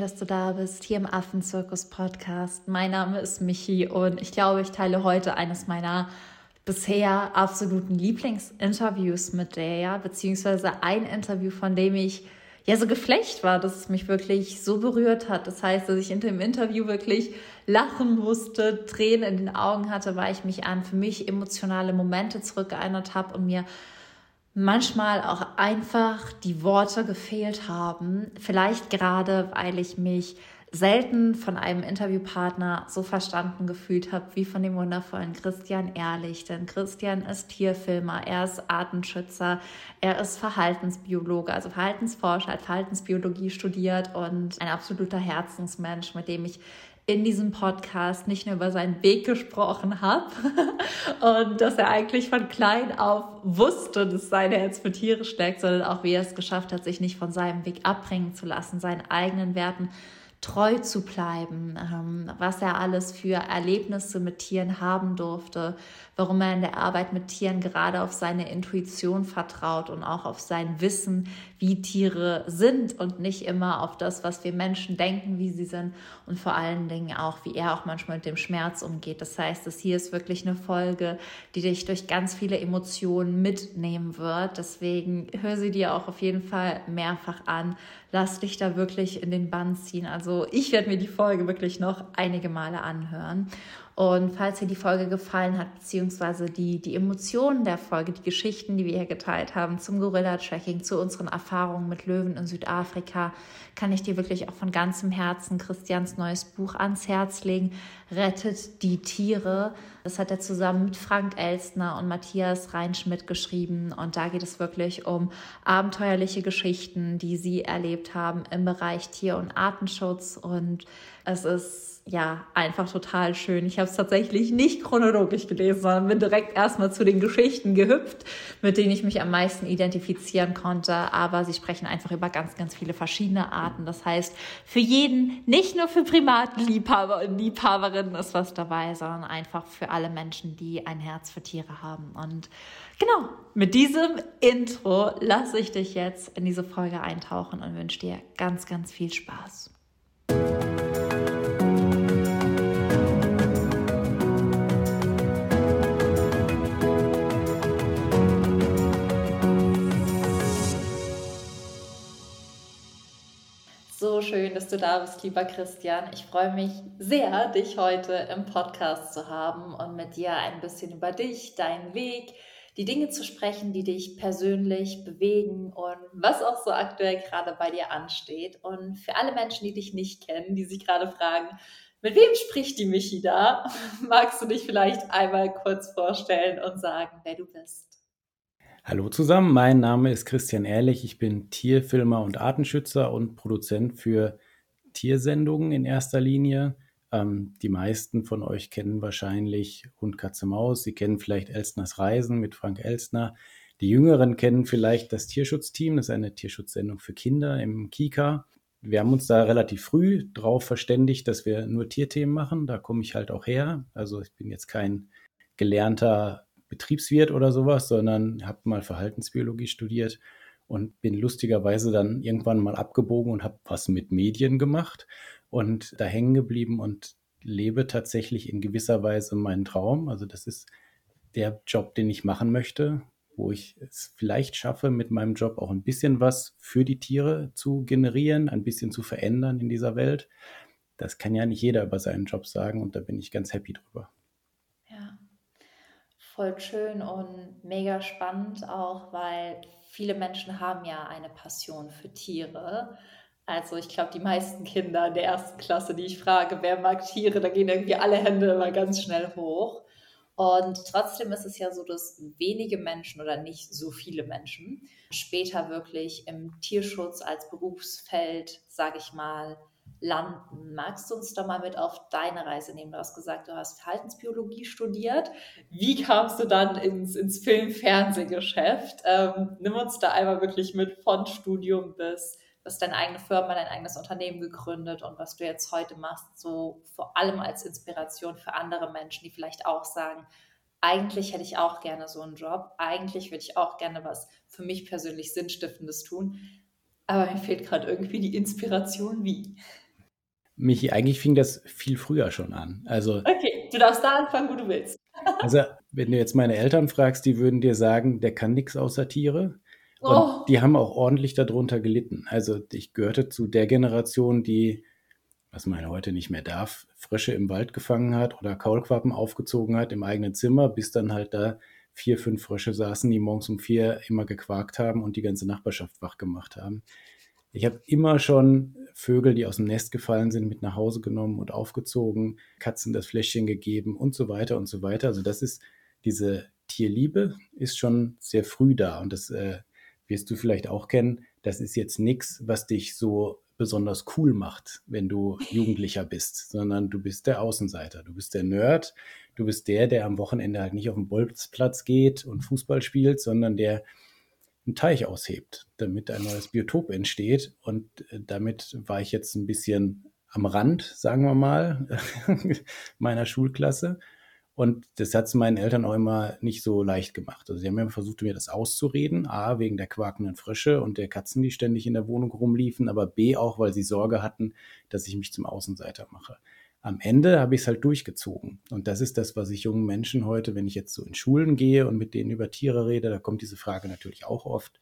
dass du da bist, hier im Affenzirkus Podcast. Mein Name ist Michi und ich glaube, ich teile heute eines meiner bisher absoluten Lieblingsinterviews mit der, beziehungsweise ein Interview, von dem ich ja so geflecht war, dass es mich wirklich so berührt hat. Das heißt, dass ich in dem Interview wirklich lachen musste, Tränen in den Augen hatte, weil ich mich an für mich emotionale Momente zurückgeerinnert habe und mir manchmal auch einfach die Worte gefehlt haben. Vielleicht gerade, weil ich mich selten von einem Interviewpartner so verstanden gefühlt habe wie von dem wundervollen Christian Ehrlich. Denn Christian ist Tierfilmer, er ist Artenschützer, er ist Verhaltensbiologe, also Verhaltensforscher, hat Verhaltensbiologie studiert und ein absoluter Herzensmensch, mit dem ich in diesem Podcast nicht nur über seinen Weg gesprochen habe und dass er eigentlich von klein auf wusste, dass sein Herz für Tiere steckt, sondern auch wie er es geschafft hat, sich nicht von seinem Weg abbringen zu lassen, seinen eigenen Werten treu zu bleiben, ähm, was er alles für Erlebnisse mit Tieren haben durfte, warum er in der Arbeit mit Tieren gerade auf seine Intuition vertraut und auch auf sein Wissen, wie Tiere sind und nicht immer auf das, was wir Menschen denken, wie sie sind und vor allen Dingen auch, wie er auch manchmal mit dem Schmerz umgeht. Das heißt, das hier ist wirklich eine Folge, die dich durch ganz viele Emotionen mitnehmen wird. Deswegen hör sie dir auch auf jeden Fall mehrfach an. Lass dich da wirklich in den Bann ziehen. Also ich werde mir die Folge wirklich noch einige Male anhören. Und falls dir die Folge gefallen hat, beziehungsweise die, die Emotionen der Folge, die Geschichten, die wir hier geteilt haben zum Gorilla-Tracking, zu unseren Erfahrungen mit Löwen in Südafrika, kann ich dir wirklich auch von ganzem Herzen Christians neues Buch ans Herz legen. Rettet die Tiere. Das hat er zusammen mit Frank Elstner und Matthias Reinschmidt geschrieben. Und da geht es wirklich um abenteuerliche Geschichten, die sie erlebt haben im Bereich Tier- und Artenschutz. Und es ist ja, einfach total schön. Ich habe es tatsächlich nicht chronologisch gelesen, sondern bin direkt erstmal zu den Geschichten gehüpft, mit denen ich mich am meisten identifizieren konnte. Aber sie sprechen einfach über ganz, ganz viele verschiedene Arten. Das heißt, für jeden, nicht nur für Primatenliebhaber und Liebhaberinnen ist was dabei, sondern einfach für alle Menschen, die ein Herz für Tiere haben. Und genau, mit diesem Intro lasse ich dich jetzt in diese Folge eintauchen und wünsche dir ganz, ganz viel Spaß. So schön, dass du da bist, lieber Christian. Ich freue mich sehr, dich heute im Podcast zu haben und mit dir ein bisschen über dich, deinen Weg, die Dinge zu sprechen, die dich persönlich bewegen und was auch so aktuell gerade bei dir ansteht. Und für alle Menschen, die dich nicht kennen, die sich gerade fragen, mit wem spricht die Michi da? Magst du dich vielleicht einmal kurz vorstellen und sagen, wer du bist? Hallo zusammen, mein Name ist Christian Ehrlich. Ich bin Tierfilmer und Artenschützer und Produzent für Tiersendungen in erster Linie. Ähm, die meisten von euch kennen wahrscheinlich Hund, Katze, Maus. Sie kennen vielleicht Elstners Reisen mit Frank Elstner. Die Jüngeren kennen vielleicht das Tierschutzteam. Das ist eine Tierschutzsendung für Kinder im Kika. Wir haben uns da relativ früh darauf verständigt, dass wir nur Tierthemen machen. Da komme ich halt auch her. Also ich bin jetzt kein gelernter Betriebswirt oder sowas, sondern habe mal Verhaltensbiologie studiert und bin lustigerweise dann irgendwann mal abgebogen und habe was mit Medien gemacht und da hängen geblieben und lebe tatsächlich in gewisser Weise meinen Traum. Also das ist der Job, den ich machen möchte, wo ich es vielleicht schaffe, mit meinem Job auch ein bisschen was für die Tiere zu generieren, ein bisschen zu verändern in dieser Welt. Das kann ja nicht jeder über seinen Job sagen und da bin ich ganz happy drüber voll schön und mega spannend auch, weil viele Menschen haben ja eine Passion für Tiere. Also ich glaube, die meisten Kinder in der ersten Klasse, die ich frage, wer mag Tiere, da gehen irgendwie alle Hände immer ganz schnell hoch. Und trotzdem ist es ja so, dass wenige Menschen oder nicht so viele Menschen später wirklich im Tierschutz als Berufsfeld, sage ich mal, landen. Magst du uns da mal mit auf deine Reise nehmen? Du hast gesagt, du hast Verhaltensbiologie studiert. Wie kamst du dann ins, ins Film-Fernsehgeschäft? Ähm, nimm uns da einmal wirklich mit von Studium bis, bis deine eigene Firma, dein eigenes Unternehmen gegründet und was du jetzt heute machst, so vor allem als Inspiration für andere Menschen, die vielleicht auch sagen, eigentlich hätte ich auch gerne so einen Job, eigentlich würde ich auch gerne was für mich persönlich Sinnstiftendes tun, aber mir fehlt gerade irgendwie die Inspiration, wie. Michi, eigentlich fing das viel früher schon an. Also, okay, du darfst da anfangen, wo du willst. also, wenn du jetzt meine Eltern fragst, die würden dir sagen, der kann nichts außer Tiere. Und oh. die haben auch ordentlich darunter gelitten. Also ich gehörte zu der Generation, die, was man heute nicht mehr darf, Frösche im Wald gefangen hat oder Kaulquappen aufgezogen hat im eigenen Zimmer, bis dann halt da vier, fünf Frösche saßen, die morgens um vier immer gequakt haben und die ganze Nachbarschaft wach gemacht haben. Ich habe immer schon Vögel, die aus dem Nest gefallen sind, mit nach Hause genommen und aufgezogen, Katzen das Fläschchen gegeben und so weiter und so weiter. Also das ist diese Tierliebe ist schon sehr früh da und das äh, wirst du vielleicht auch kennen. Das ist jetzt nichts, was dich so besonders cool macht, wenn du Jugendlicher bist, sondern du bist der Außenseiter, du bist der Nerd, du bist der, der am Wochenende halt nicht auf den Bolzplatz geht und Fußball spielt, sondern der einen Teich aushebt, damit ein neues Biotop entsteht. Und äh, damit war ich jetzt ein bisschen am Rand, sagen wir mal, meiner Schulklasse. Und das hat es meinen Eltern auch immer nicht so leicht gemacht. Also sie haben immer versucht, mir das auszureden. A, wegen der quakenden Frösche und der Katzen, die ständig in der Wohnung rumliefen, aber B auch, weil sie Sorge hatten, dass ich mich zum Außenseiter mache am Ende habe ich es halt durchgezogen. Und das ist das, was ich jungen Menschen heute, wenn ich jetzt so in Schulen gehe und mit denen über Tiere rede, da kommt diese Frage natürlich auch oft.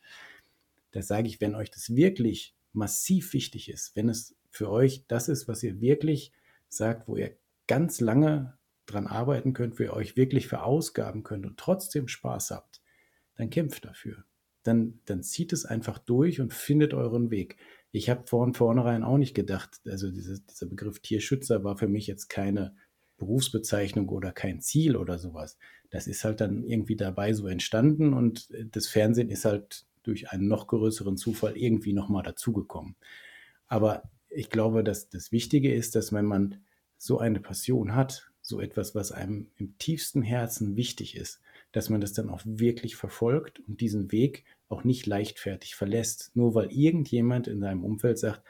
Da sage ich, wenn euch das wirklich massiv wichtig ist, wenn es für euch das ist, was ihr wirklich sagt, wo ihr ganz lange dran arbeiten könnt, wo ihr euch wirklich verausgaben könnt und trotzdem Spaß habt, dann kämpft dafür. Dann, dann zieht es einfach durch und findet euren Weg ich habe von vornherein auch nicht gedacht, also diese, dieser Begriff Tierschützer war für mich jetzt keine Berufsbezeichnung oder kein Ziel oder sowas. Das ist halt dann irgendwie dabei so entstanden und das Fernsehen ist halt durch einen noch größeren Zufall irgendwie nochmal dazugekommen. Aber ich glaube, dass das Wichtige ist, dass wenn man so eine Passion hat, so etwas, was einem im tiefsten Herzen wichtig ist, dass man das dann auch wirklich verfolgt und diesen Weg auch nicht leichtfertig verlässt, nur weil irgendjemand in seinem Umfeld sagt,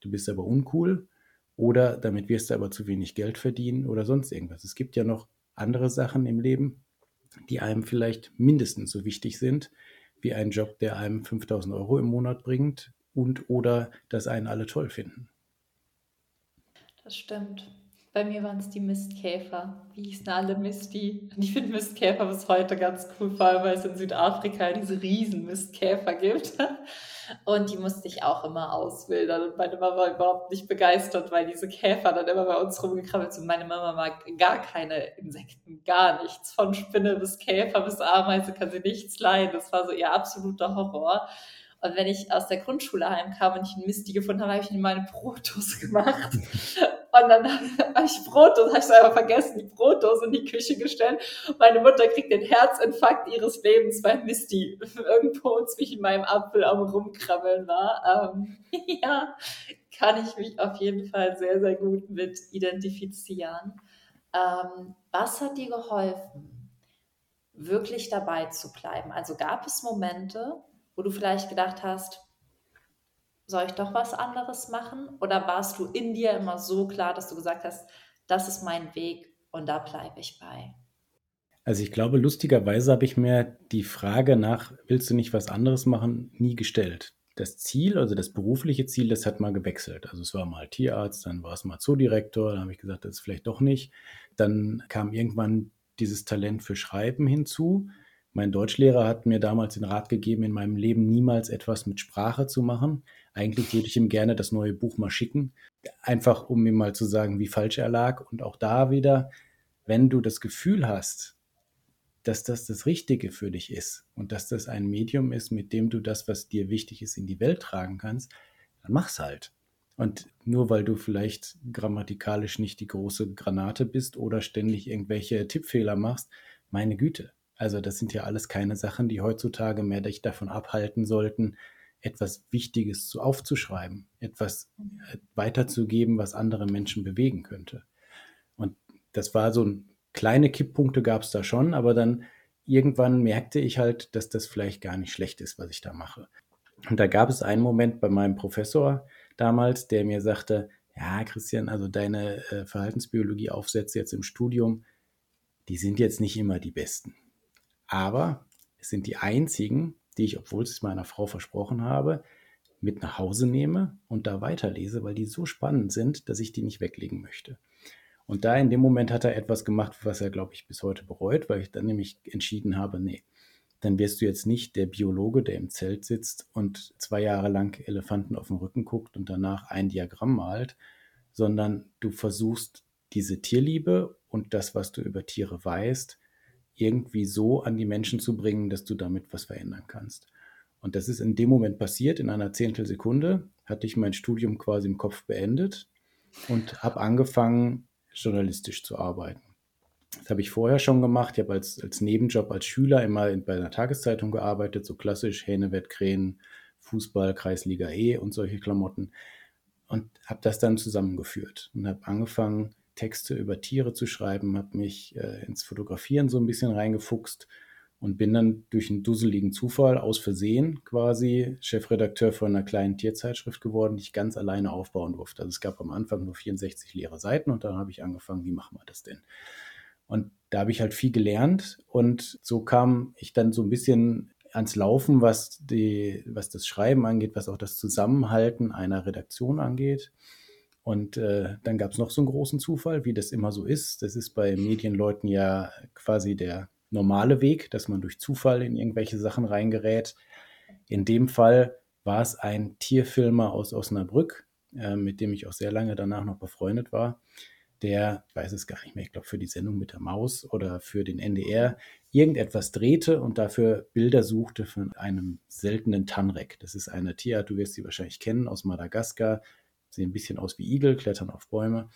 du bist aber uncool oder damit wirst du aber zu wenig Geld verdienen oder sonst irgendwas. Es gibt ja noch andere Sachen im Leben, die einem vielleicht mindestens so wichtig sind wie ein Job, der einem 5000 Euro im Monat bringt und oder dass einen alle toll finden. Das stimmt. Bei mir waren es die Mistkäfer. Wie hießen alle Misty? Und ich finde Mistkäfer bis heute ganz cool, vor allem weil es in Südafrika diese riesen Mistkäfer gibt. Und die musste ich auch immer auswildern. Und meine Mama war überhaupt nicht begeistert, weil diese Käfer dann immer bei uns rumgekrabbelt sind. Meine Mama mag gar keine Insekten, gar nichts. Von Spinne bis Käfer bis Ameise kann sie nichts leiden. Das war so ihr absoluter Horror. Und wenn ich aus der Grundschule heimkam und ich einen Misti gefunden habe, habe ich ihm meine Brotdose gemacht. Und dann habe ich Brotdose, habe ich es einfach vergessen, die Brotdose in die Küche gestellt. Meine Mutter kriegt den Herzinfarkt ihres Lebens, weil Misty irgendwo zwischen meinem Apfel am Rumkrabbeln war. Ähm, ja, kann ich mich auf jeden Fall sehr, sehr gut mit identifizieren. Ähm, was hat dir geholfen, wirklich dabei zu bleiben? Also gab es Momente, wo du vielleicht gedacht hast, soll ich doch was anderes machen? Oder warst du in dir immer so klar, dass du gesagt hast, das ist mein Weg und da bleibe ich bei? Also ich glaube, lustigerweise habe ich mir die Frage nach, willst du nicht was anderes machen, nie gestellt. Das Ziel, also das berufliche Ziel, das hat mal gewechselt. Also es war mal Tierarzt, dann war es mal Zoodirektor, dann habe ich gesagt, das ist vielleicht doch nicht. Dann kam irgendwann dieses Talent für Schreiben hinzu. Mein Deutschlehrer hat mir damals den Rat gegeben, in meinem Leben niemals etwas mit Sprache zu machen. Eigentlich würde ich ihm gerne das neue Buch mal schicken, einfach um ihm mal zu sagen, wie falsch er lag. Und auch da wieder, wenn du das Gefühl hast, dass das das Richtige für dich ist und dass das ein Medium ist, mit dem du das, was dir wichtig ist, in die Welt tragen kannst, dann mach's halt. Und nur weil du vielleicht grammatikalisch nicht die große Granate bist oder ständig irgendwelche Tippfehler machst, meine Güte, also das sind ja alles keine Sachen, die heutzutage mehr dich davon abhalten sollten, etwas Wichtiges zu aufzuschreiben, etwas äh, weiterzugeben, was andere Menschen bewegen könnte. Und das war so ein kleine Kipppunkte gab es da schon, aber dann irgendwann merkte ich halt, dass das vielleicht gar nicht schlecht ist, was ich da mache. Und da gab es einen Moment bei meinem Professor damals, der mir sagte, ja, Christian, also deine äh, Verhaltensbiologie-Aufsätze jetzt im Studium, die sind jetzt nicht immer die besten. Aber es sind die einzigen, die ich, obwohl ich es meiner Frau versprochen habe, mit nach Hause nehme und da weiterlese, weil die so spannend sind, dass ich die nicht weglegen möchte. Und da in dem Moment hat er etwas gemacht, was er, glaube ich, bis heute bereut, weil ich dann nämlich entschieden habe, nee, dann wirst du jetzt nicht der Biologe, der im Zelt sitzt und zwei Jahre lang Elefanten auf den Rücken guckt und danach ein Diagramm malt, sondern du versuchst diese Tierliebe und das, was du über Tiere weißt, irgendwie so an die Menschen zu bringen, dass du damit was verändern kannst. Und das ist in dem Moment passiert, in einer Zehntelsekunde hatte ich mein Studium quasi im Kopf beendet und habe angefangen, journalistisch zu arbeiten. Das habe ich vorher schon gemacht. Ich habe als, als Nebenjob als Schüler immer bei einer Tageszeitung gearbeitet, so klassisch Hähnewett, Krähen, Fußball, Kreisliga E und solche Klamotten. Und habe das dann zusammengeführt und habe angefangen, Texte über Tiere zu schreiben, habe mich äh, ins Fotografieren so ein bisschen reingefuchst und bin dann durch einen dusseligen Zufall aus Versehen quasi Chefredakteur von einer kleinen Tierzeitschrift geworden, die ich ganz alleine aufbauen durfte. Also es gab am Anfang nur 64 leere Seiten und dann habe ich angefangen, wie machen wir das denn? Und da habe ich halt viel gelernt und so kam ich dann so ein bisschen ans Laufen, was, die, was das Schreiben angeht, was auch das Zusammenhalten einer Redaktion angeht. Und äh, dann gab es noch so einen großen Zufall, wie das immer so ist. Das ist bei Medienleuten ja quasi der normale Weg, dass man durch Zufall in irgendwelche Sachen reingerät. In dem Fall war es ein Tierfilmer aus Osnabrück, äh, mit dem ich auch sehr lange danach noch befreundet war, der, ich weiß es gar nicht mehr, ich glaube für die Sendung mit der Maus oder für den NDR irgendetwas drehte und dafür Bilder suchte von einem seltenen Tanrek. Das ist eine Tierart, du wirst sie wahrscheinlich kennen, aus Madagaskar, sehen ein bisschen aus wie Igel, klettern auf Bäume.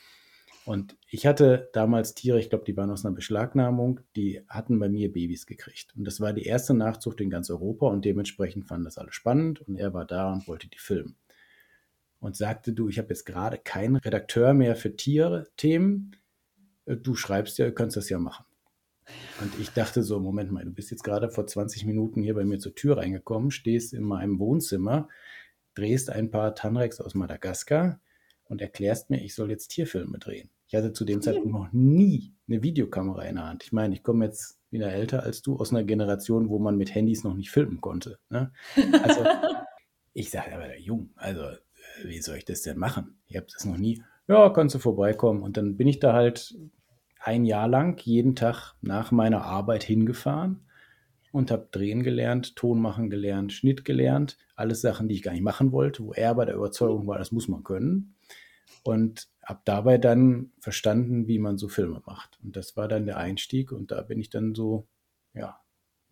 Und ich hatte damals Tiere, ich glaube, die waren aus einer Beschlagnahmung, die hatten bei mir Babys gekriegt. Und das war die erste Nachzucht in ganz Europa und dementsprechend fanden das alle spannend und er war da und wollte die filmen. Und sagte, du, ich habe jetzt gerade keinen Redakteur mehr für Tiere-Themen. Äh, du schreibst ja, du kannst das ja machen. Und ich dachte so, Moment mal, du bist jetzt gerade vor 20 Minuten hier bei mir zur Tür reingekommen, stehst in meinem Wohnzimmer, drehst ein paar Tanrex aus Madagaskar und erklärst mir, ich soll jetzt Tierfilme drehen. Ich hatte zu dem Zeitpunkt noch nie eine Videokamera in der Hand. Ich meine, ich komme jetzt wieder älter als du aus einer Generation, wo man mit Handys noch nicht filmen konnte. Ne? Also ich sage aber, jung, also äh, wie soll ich das denn machen? Ich habe das noch nie. Ja, kannst du vorbeikommen. Und dann bin ich da halt ein Jahr lang jeden Tag nach meiner Arbeit hingefahren und habe drehen gelernt, Ton machen gelernt, Schnitt gelernt. Alles Sachen, die ich gar nicht machen wollte, wo er bei der Überzeugung war, das muss man können und habe dabei dann verstanden, wie man so Filme macht. Und das war dann der Einstieg und da bin ich dann so, ja,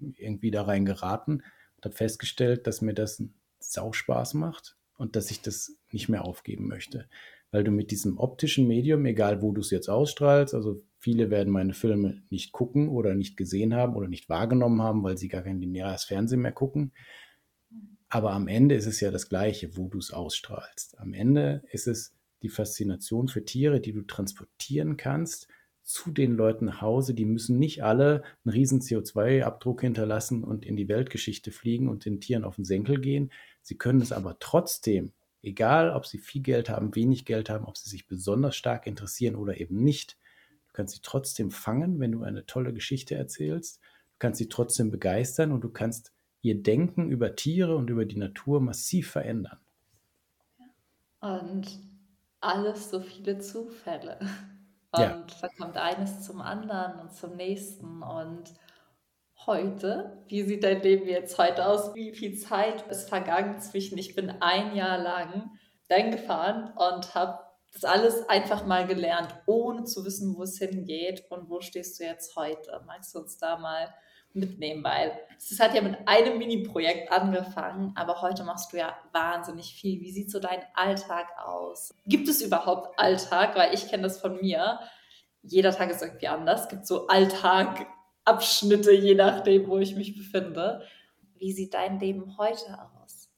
irgendwie da rein geraten und habe festgestellt, dass mir das sau Spaß macht und dass ich das nicht mehr aufgeben möchte. Weil du mit diesem optischen Medium, egal wo du es jetzt ausstrahlst, also viele werden meine Filme nicht gucken oder nicht gesehen haben oder nicht wahrgenommen haben, weil sie gar kein lineares Fernsehen mehr gucken. Aber am Ende ist es ja das Gleiche, wo du es ausstrahlst. Am Ende ist es die Faszination für Tiere, die du transportieren kannst, zu den Leuten nach Hause. Die müssen nicht alle einen riesen CO2-Abdruck hinterlassen und in die Weltgeschichte fliegen und den Tieren auf den Senkel gehen. Sie können es aber trotzdem, egal ob sie viel Geld haben, wenig Geld haben, ob sie sich besonders stark interessieren oder eben nicht, du kannst sie trotzdem fangen, wenn du eine tolle Geschichte erzählst. Du kannst sie trotzdem begeistern und du kannst ihr Denken über Tiere und über die Natur massiv verändern. Und alles so viele Zufälle. Und ja. da kommt eines zum anderen und zum nächsten. Und heute, wie sieht dein Leben jetzt heute aus? Wie viel Zeit ist vergangen zwischen, ich bin ein Jahr lang dann gefahren und habe das alles einfach mal gelernt, ohne zu wissen, wo es hingeht und wo stehst du jetzt heute? Magst du uns da mal mitnehmen, weil es hat ja mit einem Mini-Projekt angefangen, aber heute machst du ja wahnsinnig viel. Wie sieht so dein Alltag aus? Gibt es überhaupt Alltag? Weil ich kenne das von mir. Jeder Tag ist irgendwie anders. Es gibt so Alltagabschnitte, je nachdem, wo ich mich befinde. Wie sieht dein Leben heute aus?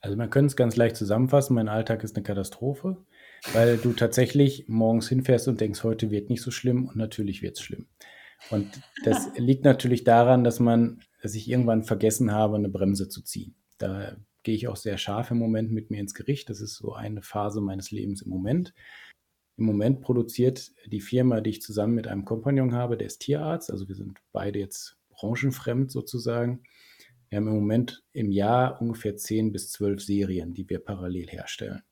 Also man könnte es ganz leicht zusammenfassen. Mein Alltag ist eine Katastrophe, weil du tatsächlich morgens hinfährst und denkst, heute wird nicht so schlimm und natürlich wird es schlimm. Und das liegt natürlich daran, dass man, dass ich irgendwann vergessen habe, eine Bremse zu ziehen. Da gehe ich auch sehr scharf im Moment mit mir ins Gericht. Das ist so eine Phase meines Lebens im Moment. Im Moment produziert die Firma, die ich zusammen mit einem Kompagnon habe, der ist Tierarzt. Also wir sind beide jetzt branchenfremd sozusagen. Wir haben im Moment im Jahr ungefähr 10 bis 12 Serien, die wir parallel herstellen.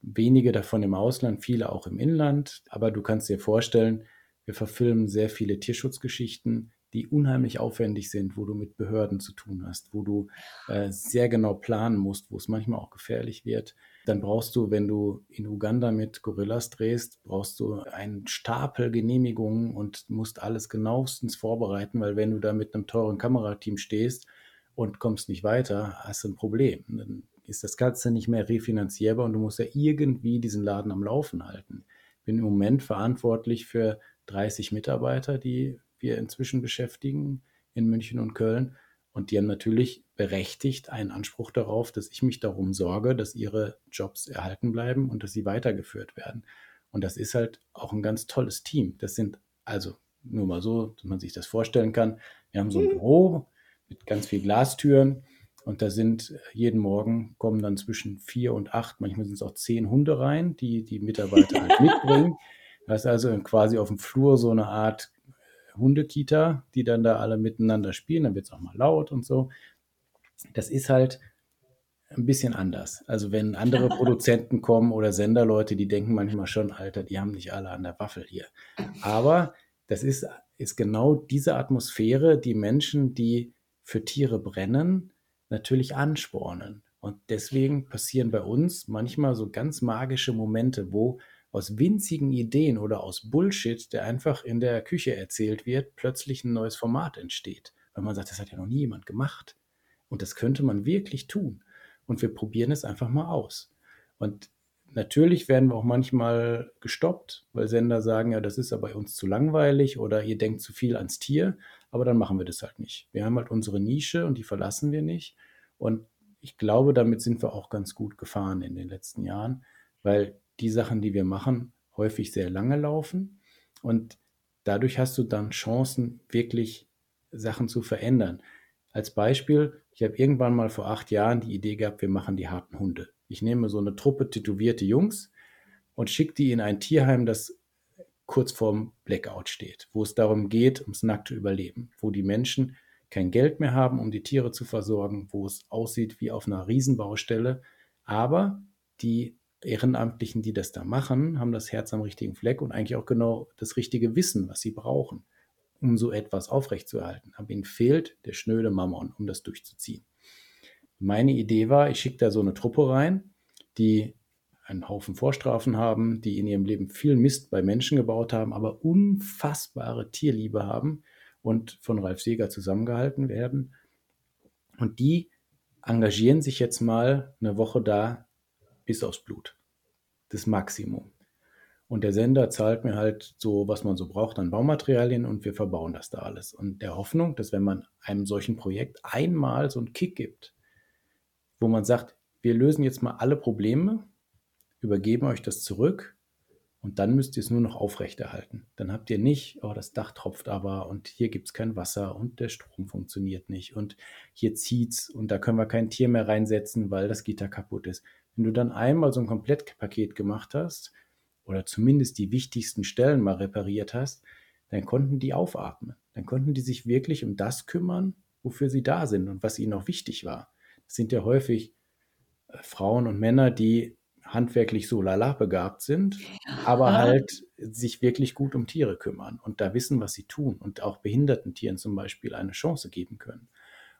Wenige davon im Ausland, viele auch im Inland, aber du kannst dir vorstellen, wir verfilmen sehr viele Tierschutzgeschichten, die unheimlich aufwendig sind, wo du mit Behörden zu tun hast, wo du äh, sehr genau planen musst, wo es manchmal auch gefährlich wird. Dann brauchst du, wenn du in Uganda mit Gorillas drehst, brauchst du einen Stapel Genehmigungen und musst alles genauestens vorbereiten, weil wenn du da mit einem teuren Kamerateam stehst und kommst nicht weiter, hast du ein Problem. Dann ist das Ganze nicht mehr refinanzierbar und du musst ja irgendwie diesen Laden am Laufen halten. Ich bin im Moment verantwortlich für 30 Mitarbeiter, die wir inzwischen beschäftigen in München und Köln. Und die haben natürlich berechtigt einen Anspruch darauf, dass ich mich darum sorge, dass ihre Jobs erhalten bleiben und dass sie weitergeführt werden. Und das ist halt auch ein ganz tolles Team. Das sind also nur mal so, dass man sich das vorstellen kann. Wir haben so ein mhm. Büro mit ganz vielen Glastüren und da sind jeden Morgen kommen dann zwischen vier und acht, manchmal sind es auch zehn Hunde rein, die die Mitarbeiter halt mitbringen. Das ist also quasi auf dem Flur so eine Art Hundekita, die dann da alle miteinander spielen. Dann wird es auch mal laut und so. Das ist halt ein bisschen anders. Also wenn andere Produzenten kommen oder Senderleute, die denken manchmal schon, Alter, die haben nicht alle an der Waffel hier. Aber das ist, ist genau diese Atmosphäre, die Menschen, die für Tiere brennen, natürlich anspornen. Und deswegen passieren bei uns manchmal so ganz magische Momente, wo aus winzigen Ideen oder aus Bullshit, der einfach in der Küche erzählt wird, plötzlich ein neues Format entsteht. Weil man sagt, das hat ja noch nie jemand gemacht. Und das könnte man wirklich tun. Und wir probieren es einfach mal aus. Und natürlich werden wir auch manchmal gestoppt, weil Sender sagen, ja, das ist ja bei uns zu langweilig oder ihr denkt zu viel ans Tier. Aber dann machen wir das halt nicht. Wir haben halt unsere Nische und die verlassen wir nicht. Und ich glaube, damit sind wir auch ganz gut gefahren in den letzten Jahren, weil die Sachen, die wir machen, häufig sehr lange laufen. Und dadurch hast du dann Chancen, wirklich Sachen zu verändern. Als Beispiel, ich habe irgendwann mal vor acht Jahren die Idee gehabt, wir machen die harten Hunde. Ich nehme so eine Truppe tätowierte Jungs und schicke die in ein Tierheim, das kurz vorm Blackout steht, wo es darum geht, ums nackte Überleben, wo die Menschen kein Geld mehr haben, um die Tiere zu versorgen, wo es aussieht wie auf einer Riesenbaustelle, aber die Ehrenamtlichen, die das da machen, haben das Herz am richtigen Fleck und eigentlich auch genau das richtige Wissen, was sie brauchen, um so etwas aufrechtzuerhalten. Aber ihnen fehlt der schnöde Mammon, um das durchzuziehen. Meine Idee war, ich schicke da so eine Truppe rein, die einen Haufen Vorstrafen haben, die in ihrem Leben viel Mist bei Menschen gebaut haben, aber unfassbare Tierliebe haben und von Ralf Seeger zusammengehalten werden. Und die engagieren sich jetzt mal eine Woche da bis aufs Blut. Das Maximum. Und der Sender zahlt mir halt so, was man so braucht an Baumaterialien und wir verbauen das da alles. Und der Hoffnung, dass wenn man einem solchen Projekt einmal so einen Kick gibt, wo man sagt, wir lösen jetzt mal alle Probleme, übergeben euch das zurück und dann müsst ihr es nur noch aufrechterhalten. Dann habt ihr nicht, oh, das Dach tropft aber und hier gibt es kein Wasser und der Strom funktioniert nicht und hier zieht's und da können wir kein Tier mehr reinsetzen, weil das Gitter kaputt ist. Wenn du dann einmal so ein Komplettpaket gemacht hast oder zumindest die wichtigsten Stellen mal repariert hast, dann konnten die aufatmen. Dann konnten die sich wirklich um das kümmern, wofür sie da sind und was ihnen auch wichtig war. Das sind ja häufig äh, Frauen und Männer, die handwerklich so lala begabt sind, aber halt sich wirklich gut um Tiere kümmern und da wissen, was sie tun und auch behinderten Tieren zum Beispiel eine Chance geben können.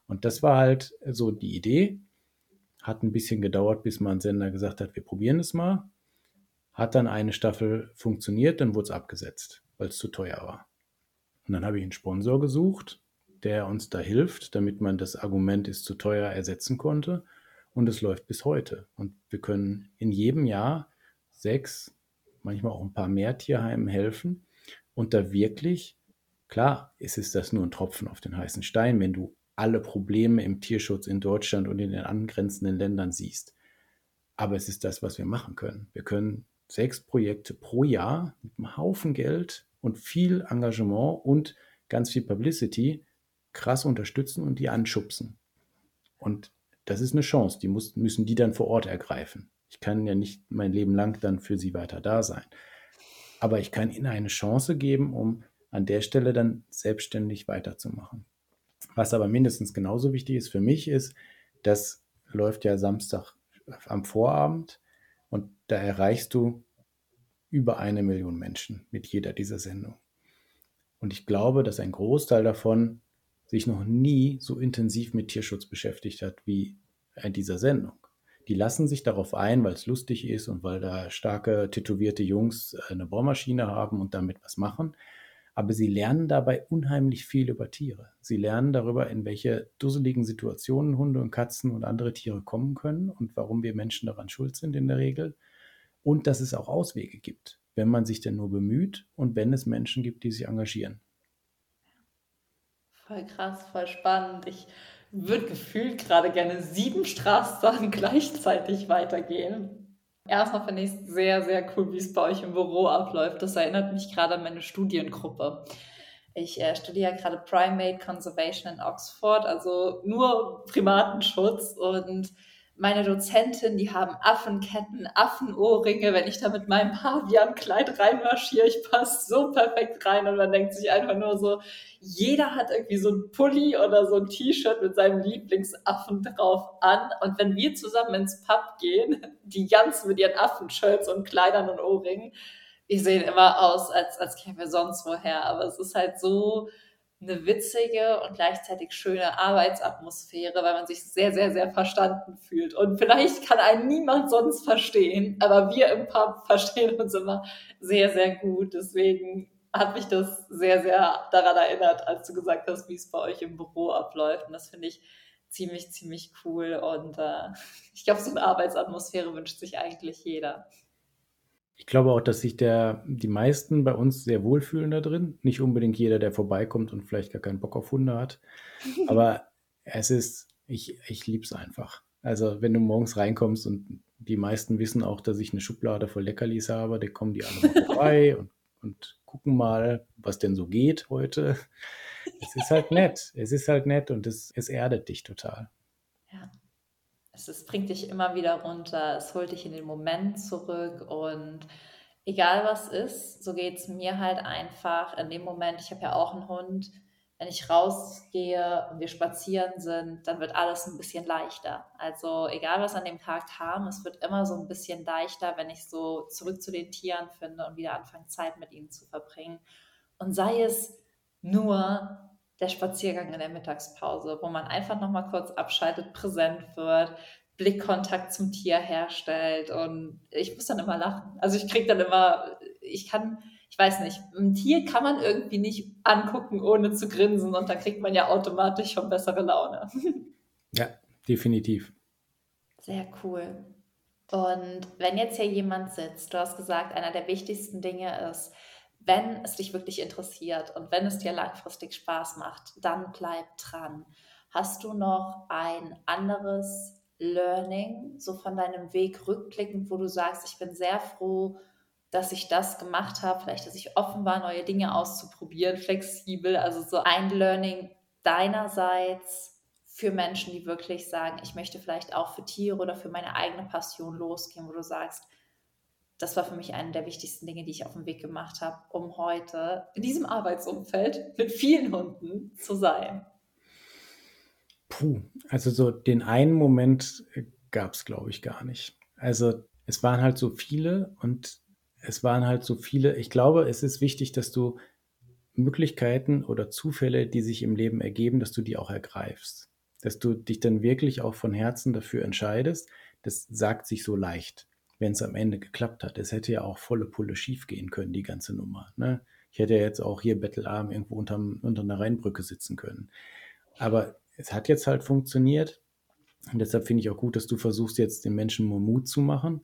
Und das war halt so die Idee. Hat ein bisschen gedauert, bis mein Sender gesagt hat, wir probieren es mal. Hat dann eine Staffel funktioniert, dann wurde es abgesetzt, weil es zu teuer war. Und dann habe ich einen Sponsor gesucht, der uns da hilft, damit man das Argument ist zu teuer ersetzen konnte. Und es läuft bis heute. Und wir können in jedem Jahr sechs, manchmal auch ein paar mehr Tierheimen helfen. Und da wirklich, klar, ist es das nur ein Tropfen auf den heißen Stein, wenn du alle Probleme im Tierschutz in Deutschland und in den angrenzenden Ländern siehst. Aber es ist das, was wir machen können. Wir können sechs Projekte pro Jahr mit einem Haufen Geld und viel Engagement und ganz viel Publicity krass unterstützen und die anschubsen. Und das ist eine Chance, die muss, müssen die dann vor Ort ergreifen. Ich kann ja nicht mein Leben lang dann für sie weiter da sein. Aber ich kann ihnen eine Chance geben, um an der Stelle dann selbstständig weiterzumachen. Was aber mindestens genauso wichtig ist für mich, ist, das läuft ja Samstag am Vorabend und da erreichst du über eine Million Menschen mit jeder dieser Sendungen. Und ich glaube, dass ein Großteil davon sich noch nie so intensiv mit Tierschutz beschäftigt hat wie in dieser Sendung. Die lassen sich darauf ein, weil es lustig ist und weil da starke, tätowierte Jungs eine Bohrmaschine haben und damit was machen. Aber sie lernen dabei unheimlich viel über Tiere. Sie lernen darüber, in welche dusseligen Situationen Hunde und Katzen und andere Tiere kommen können und warum wir Menschen daran schuld sind in der Regel. Und dass es auch Auswege gibt, wenn man sich denn nur bemüht und wenn es Menschen gibt, die sich engagieren. Voll krass, voll spannend. Ich würde gefühlt gerade gerne sieben Straßen gleichzeitig weitergehen. Erstmal finde ich es sehr, sehr cool, wie es bei euch im Büro abläuft. Das erinnert mich gerade an meine Studiengruppe. Ich äh, studiere gerade Primate Conservation in Oxford, also nur Primatenschutz und meine Dozentin, die haben Affenketten, Affenohrringe. Wenn ich da mit meinem Paviankleid reinmarschiere, ich passe so perfekt rein und man denkt sich einfach nur so, jeder hat irgendwie so ein Pulli oder so ein T-Shirt mit seinem Lieblingsaffen drauf an. Und wenn wir zusammen ins Pub gehen, die ganz mit ihren Affenshirts und Kleidern und Ohrringen, die sehen immer aus, als, als kämen wir sonst woher. Aber es ist halt so, eine witzige und gleichzeitig schöne Arbeitsatmosphäre, weil man sich sehr, sehr, sehr verstanden fühlt. Und vielleicht kann einen niemand sonst verstehen, aber wir im Pub verstehen uns immer sehr, sehr gut. Deswegen hat mich das sehr, sehr daran erinnert, als du gesagt hast, wie es bei euch im Büro abläuft. Und das finde ich ziemlich, ziemlich cool. Und äh, ich glaube, so eine Arbeitsatmosphäre wünscht sich eigentlich jeder. Ich glaube auch, dass sich der, die meisten bei uns sehr wohlfühlen da drin. Nicht unbedingt jeder, der vorbeikommt und vielleicht gar keinen Bock auf Hunde hat. Aber es ist, ich, ich liebe es einfach. Also wenn du morgens reinkommst und die meisten wissen auch, dass ich eine Schublade voll Leckerlis habe, dann kommen die alle mal vorbei und, und gucken mal, was denn so geht heute. Es ist halt nett. Es ist halt nett und es, es erdet dich total. Ja es, es bringt dich immer wieder runter, es holt dich in den Moment zurück und egal was ist, so geht es mir halt einfach in dem Moment, ich habe ja auch einen Hund, wenn ich rausgehe und wir spazieren sind, dann wird alles ein bisschen leichter. Also egal was an dem Tag kam, es wird immer so ein bisschen leichter, wenn ich so zurück zu den Tieren finde und wieder anfange, Zeit mit ihnen zu verbringen. Und sei es nur der Spaziergang in der Mittagspause, wo man einfach nochmal kurz abschaltet, präsent wird, Blickkontakt zum Tier herstellt und ich muss dann immer lachen. Also ich kriege dann immer, ich kann, ich weiß nicht, ein Tier kann man irgendwie nicht angucken, ohne zu grinsen und dann kriegt man ja automatisch schon bessere Laune. Ja, definitiv. Sehr cool. Und wenn jetzt hier jemand sitzt, du hast gesagt, einer der wichtigsten Dinge ist, wenn es dich wirklich interessiert und wenn es dir langfristig Spaß macht, dann bleib dran. Hast du noch ein anderes Learning, so von deinem Weg rückblickend, wo du sagst, ich bin sehr froh, dass ich das gemacht habe, vielleicht, dass ich offen war, neue Dinge auszuprobieren, flexibel, also so ein Learning deinerseits für Menschen, die wirklich sagen, ich möchte vielleicht auch für Tiere oder für meine eigene Passion losgehen, wo du sagst, das war für mich eine der wichtigsten Dinge, die ich auf dem Weg gemacht habe, um heute in diesem Arbeitsumfeld mit vielen Hunden zu sein. Puh, also so den einen Moment gab es, glaube ich, gar nicht. Also es waren halt so viele und es waren halt so viele. Ich glaube, es ist wichtig, dass du Möglichkeiten oder Zufälle, die sich im Leben ergeben, dass du die auch ergreifst. Dass du dich dann wirklich auch von Herzen dafür entscheidest. Das sagt sich so leicht wenn es am Ende geklappt hat. Es hätte ja auch volle Pulle schief gehen können, die ganze Nummer. Ne? Ich hätte ja jetzt auch hier Bettelarm irgendwo unterm, unter einer Rheinbrücke sitzen können. Aber es hat jetzt halt funktioniert. Und deshalb finde ich auch gut, dass du versuchst, jetzt den Menschen more Mut zu machen,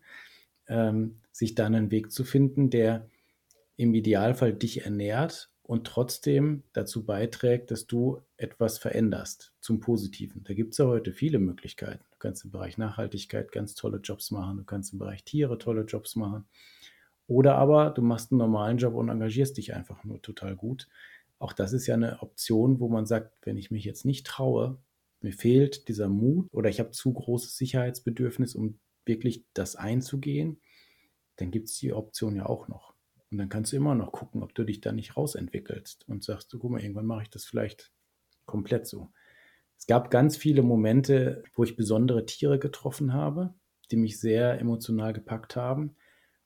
ähm, sich dann einen Weg zu finden, der im Idealfall dich ernährt und trotzdem dazu beiträgt, dass du etwas veränderst zum Positiven. Da gibt es ja heute viele Möglichkeiten. Du kannst im Bereich Nachhaltigkeit ganz tolle Jobs machen, du kannst im Bereich Tiere tolle Jobs machen. Oder aber du machst einen normalen Job und engagierst dich einfach nur total gut. Auch das ist ja eine Option, wo man sagt, wenn ich mich jetzt nicht traue, mir fehlt dieser Mut oder ich habe zu großes Sicherheitsbedürfnis, um wirklich das einzugehen, dann gibt es die Option ja auch noch. Und dann kannst du immer noch gucken, ob du dich da nicht rausentwickelst und sagst, du, guck mal, irgendwann mache ich das vielleicht komplett so. Es gab ganz viele Momente, wo ich besondere Tiere getroffen habe, die mich sehr emotional gepackt haben.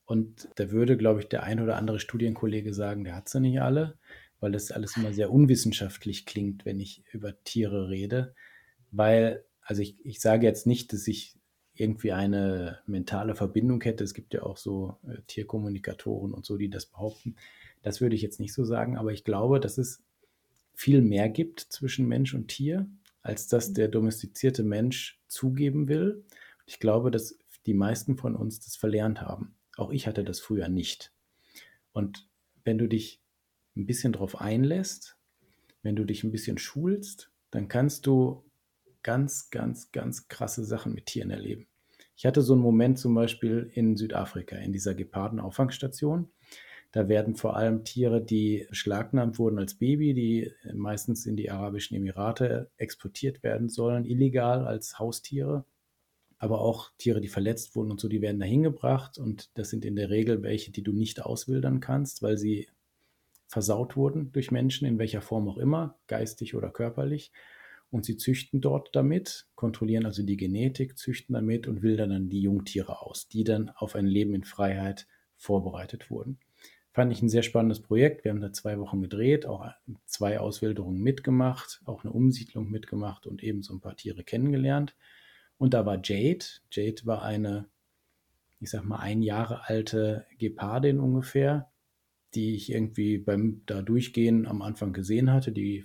Und da würde, glaube ich, der ein oder andere Studienkollege sagen, der hat sie nicht alle, weil das alles immer sehr unwissenschaftlich klingt, wenn ich über Tiere rede. Weil, also ich, ich sage jetzt nicht, dass ich irgendwie eine mentale Verbindung hätte. Es gibt ja auch so äh, Tierkommunikatoren und so, die das behaupten. Das würde ich jetzt nicht so sagen, aber ich glaube, dass es viel mehr gibt zwischen Mensch und Tier, als dass der domestizierte Mensch zugeben will. Ich glaube, dass die meisten von uns das verlernt haben. Auch ich hatte das früher nicht. Und wenn du dich ein bisschen darauf einlässt, wenn du dich ein bisschen schulst, dann kannst du ganz, ganz, ganz krasse Sachen mit Tieren erleben. Ich hatte so einen Moment zum Beispiel in Südafrika, in dieser Geparden-Auffangstation. Da werden vor allem Tiere, die beschlagnahmt wurden als Baby, die meistens in die Arabischen Emirate exportiert werden sollen, illegal als Haustiere aber auch Tiere, die verletzt wurden und so, die werden dahin gebracht und das sind in der Regel welche, die du nicht auswildern kannst, weil sie versaut wurden durch Menschen, in welcher Form auch immer, geistig oder körperlich. Und sie züchten dort damit, kontrollieren also die Genetik, züchten damit und wildern dann die Jungtiere aus, die dann auf ein Leben in Freiheit vorbereitet wurden. Fand ich ein sehr spannendes Projekt. Wir haben da zwei Wochen gedreht, auch zwei Auswilderungen mitgemacht, auch eine Umsiedlung mitgemacht und eben so ein paar Tiere kennengelernt. Und da war Jade. Jade war eine, ich sag mal, ein Jahre alte Gepardin ungefähr, die ich irgendwie beim da durchgehen am Anfang gesehen hatte. Die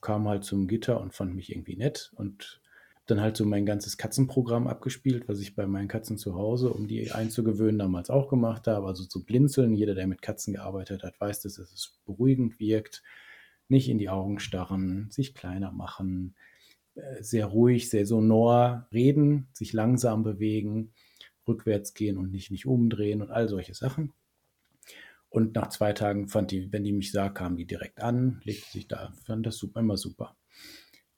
kam halt zum Gitter und fand mich irgendwie nett und dann halt so mein ganzes Katzenprogramm abgespielt, was ich bei meinen Katzen zu Hause, um die einzugewöhnen, damals auch gemacht habe. Also zu blinzeln. Jeder, der mit Katzen gearbeitet hat, weiß, dass es beruhigend wirkt. Nicht in die Augen starren, sich kleiner machen, äh, sehr ruhig, sehr sonor reden, sich langsam bewegen, rückwärts gehen und nicht, nicht umdrehen und all solche Sachen. Und nach zwei Tagen fand die, wenn die mich sah, kam die direkt an, legte sich da, fand das super, immer super.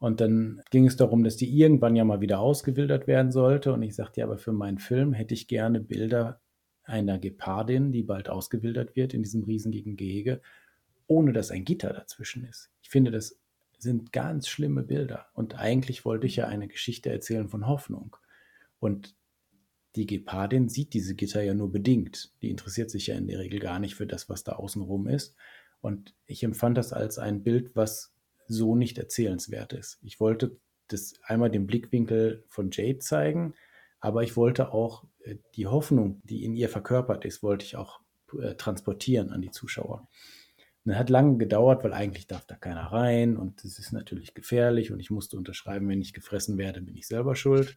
Und dann ging es darum, dass die irgendwann ja mal wieder ausgewildert werden sollte. Und ich sagte, ja, aber für meinen Film hätte ich gerne Bilder einer Gepardin, die bald ausgewildert wird in diesem riesigen Gehege, ohne dass ein Gitter dazwischen ist. Ich finde das sind ganz schlimme Bilder. Und eigentlich wollte ich ja eine Geschichte erzählen von Hoffnung. Und die Gepardin sieht diese Gitter ja nur bedingt. Die interessiert sich ja in der Regel gar nicht für das, was da außenrum ist. Und ich empfand das als ein Bild, was so nicht erzählenswert ist. Ich wollte das einmal den Blickwinkel von Jade zeigen, aber ich wollte auch äh, die Hoffnung, die in ihr verkörpert ist, wollte ich auch äh, transportieren an die Zuschauer. Und das hat lange gedauert, weil eigentlich darf da keiner rein und es ist natürlich gefährlich und ich musste unterschreiben, wenn ich gefressen werde, bin ich selber schuld.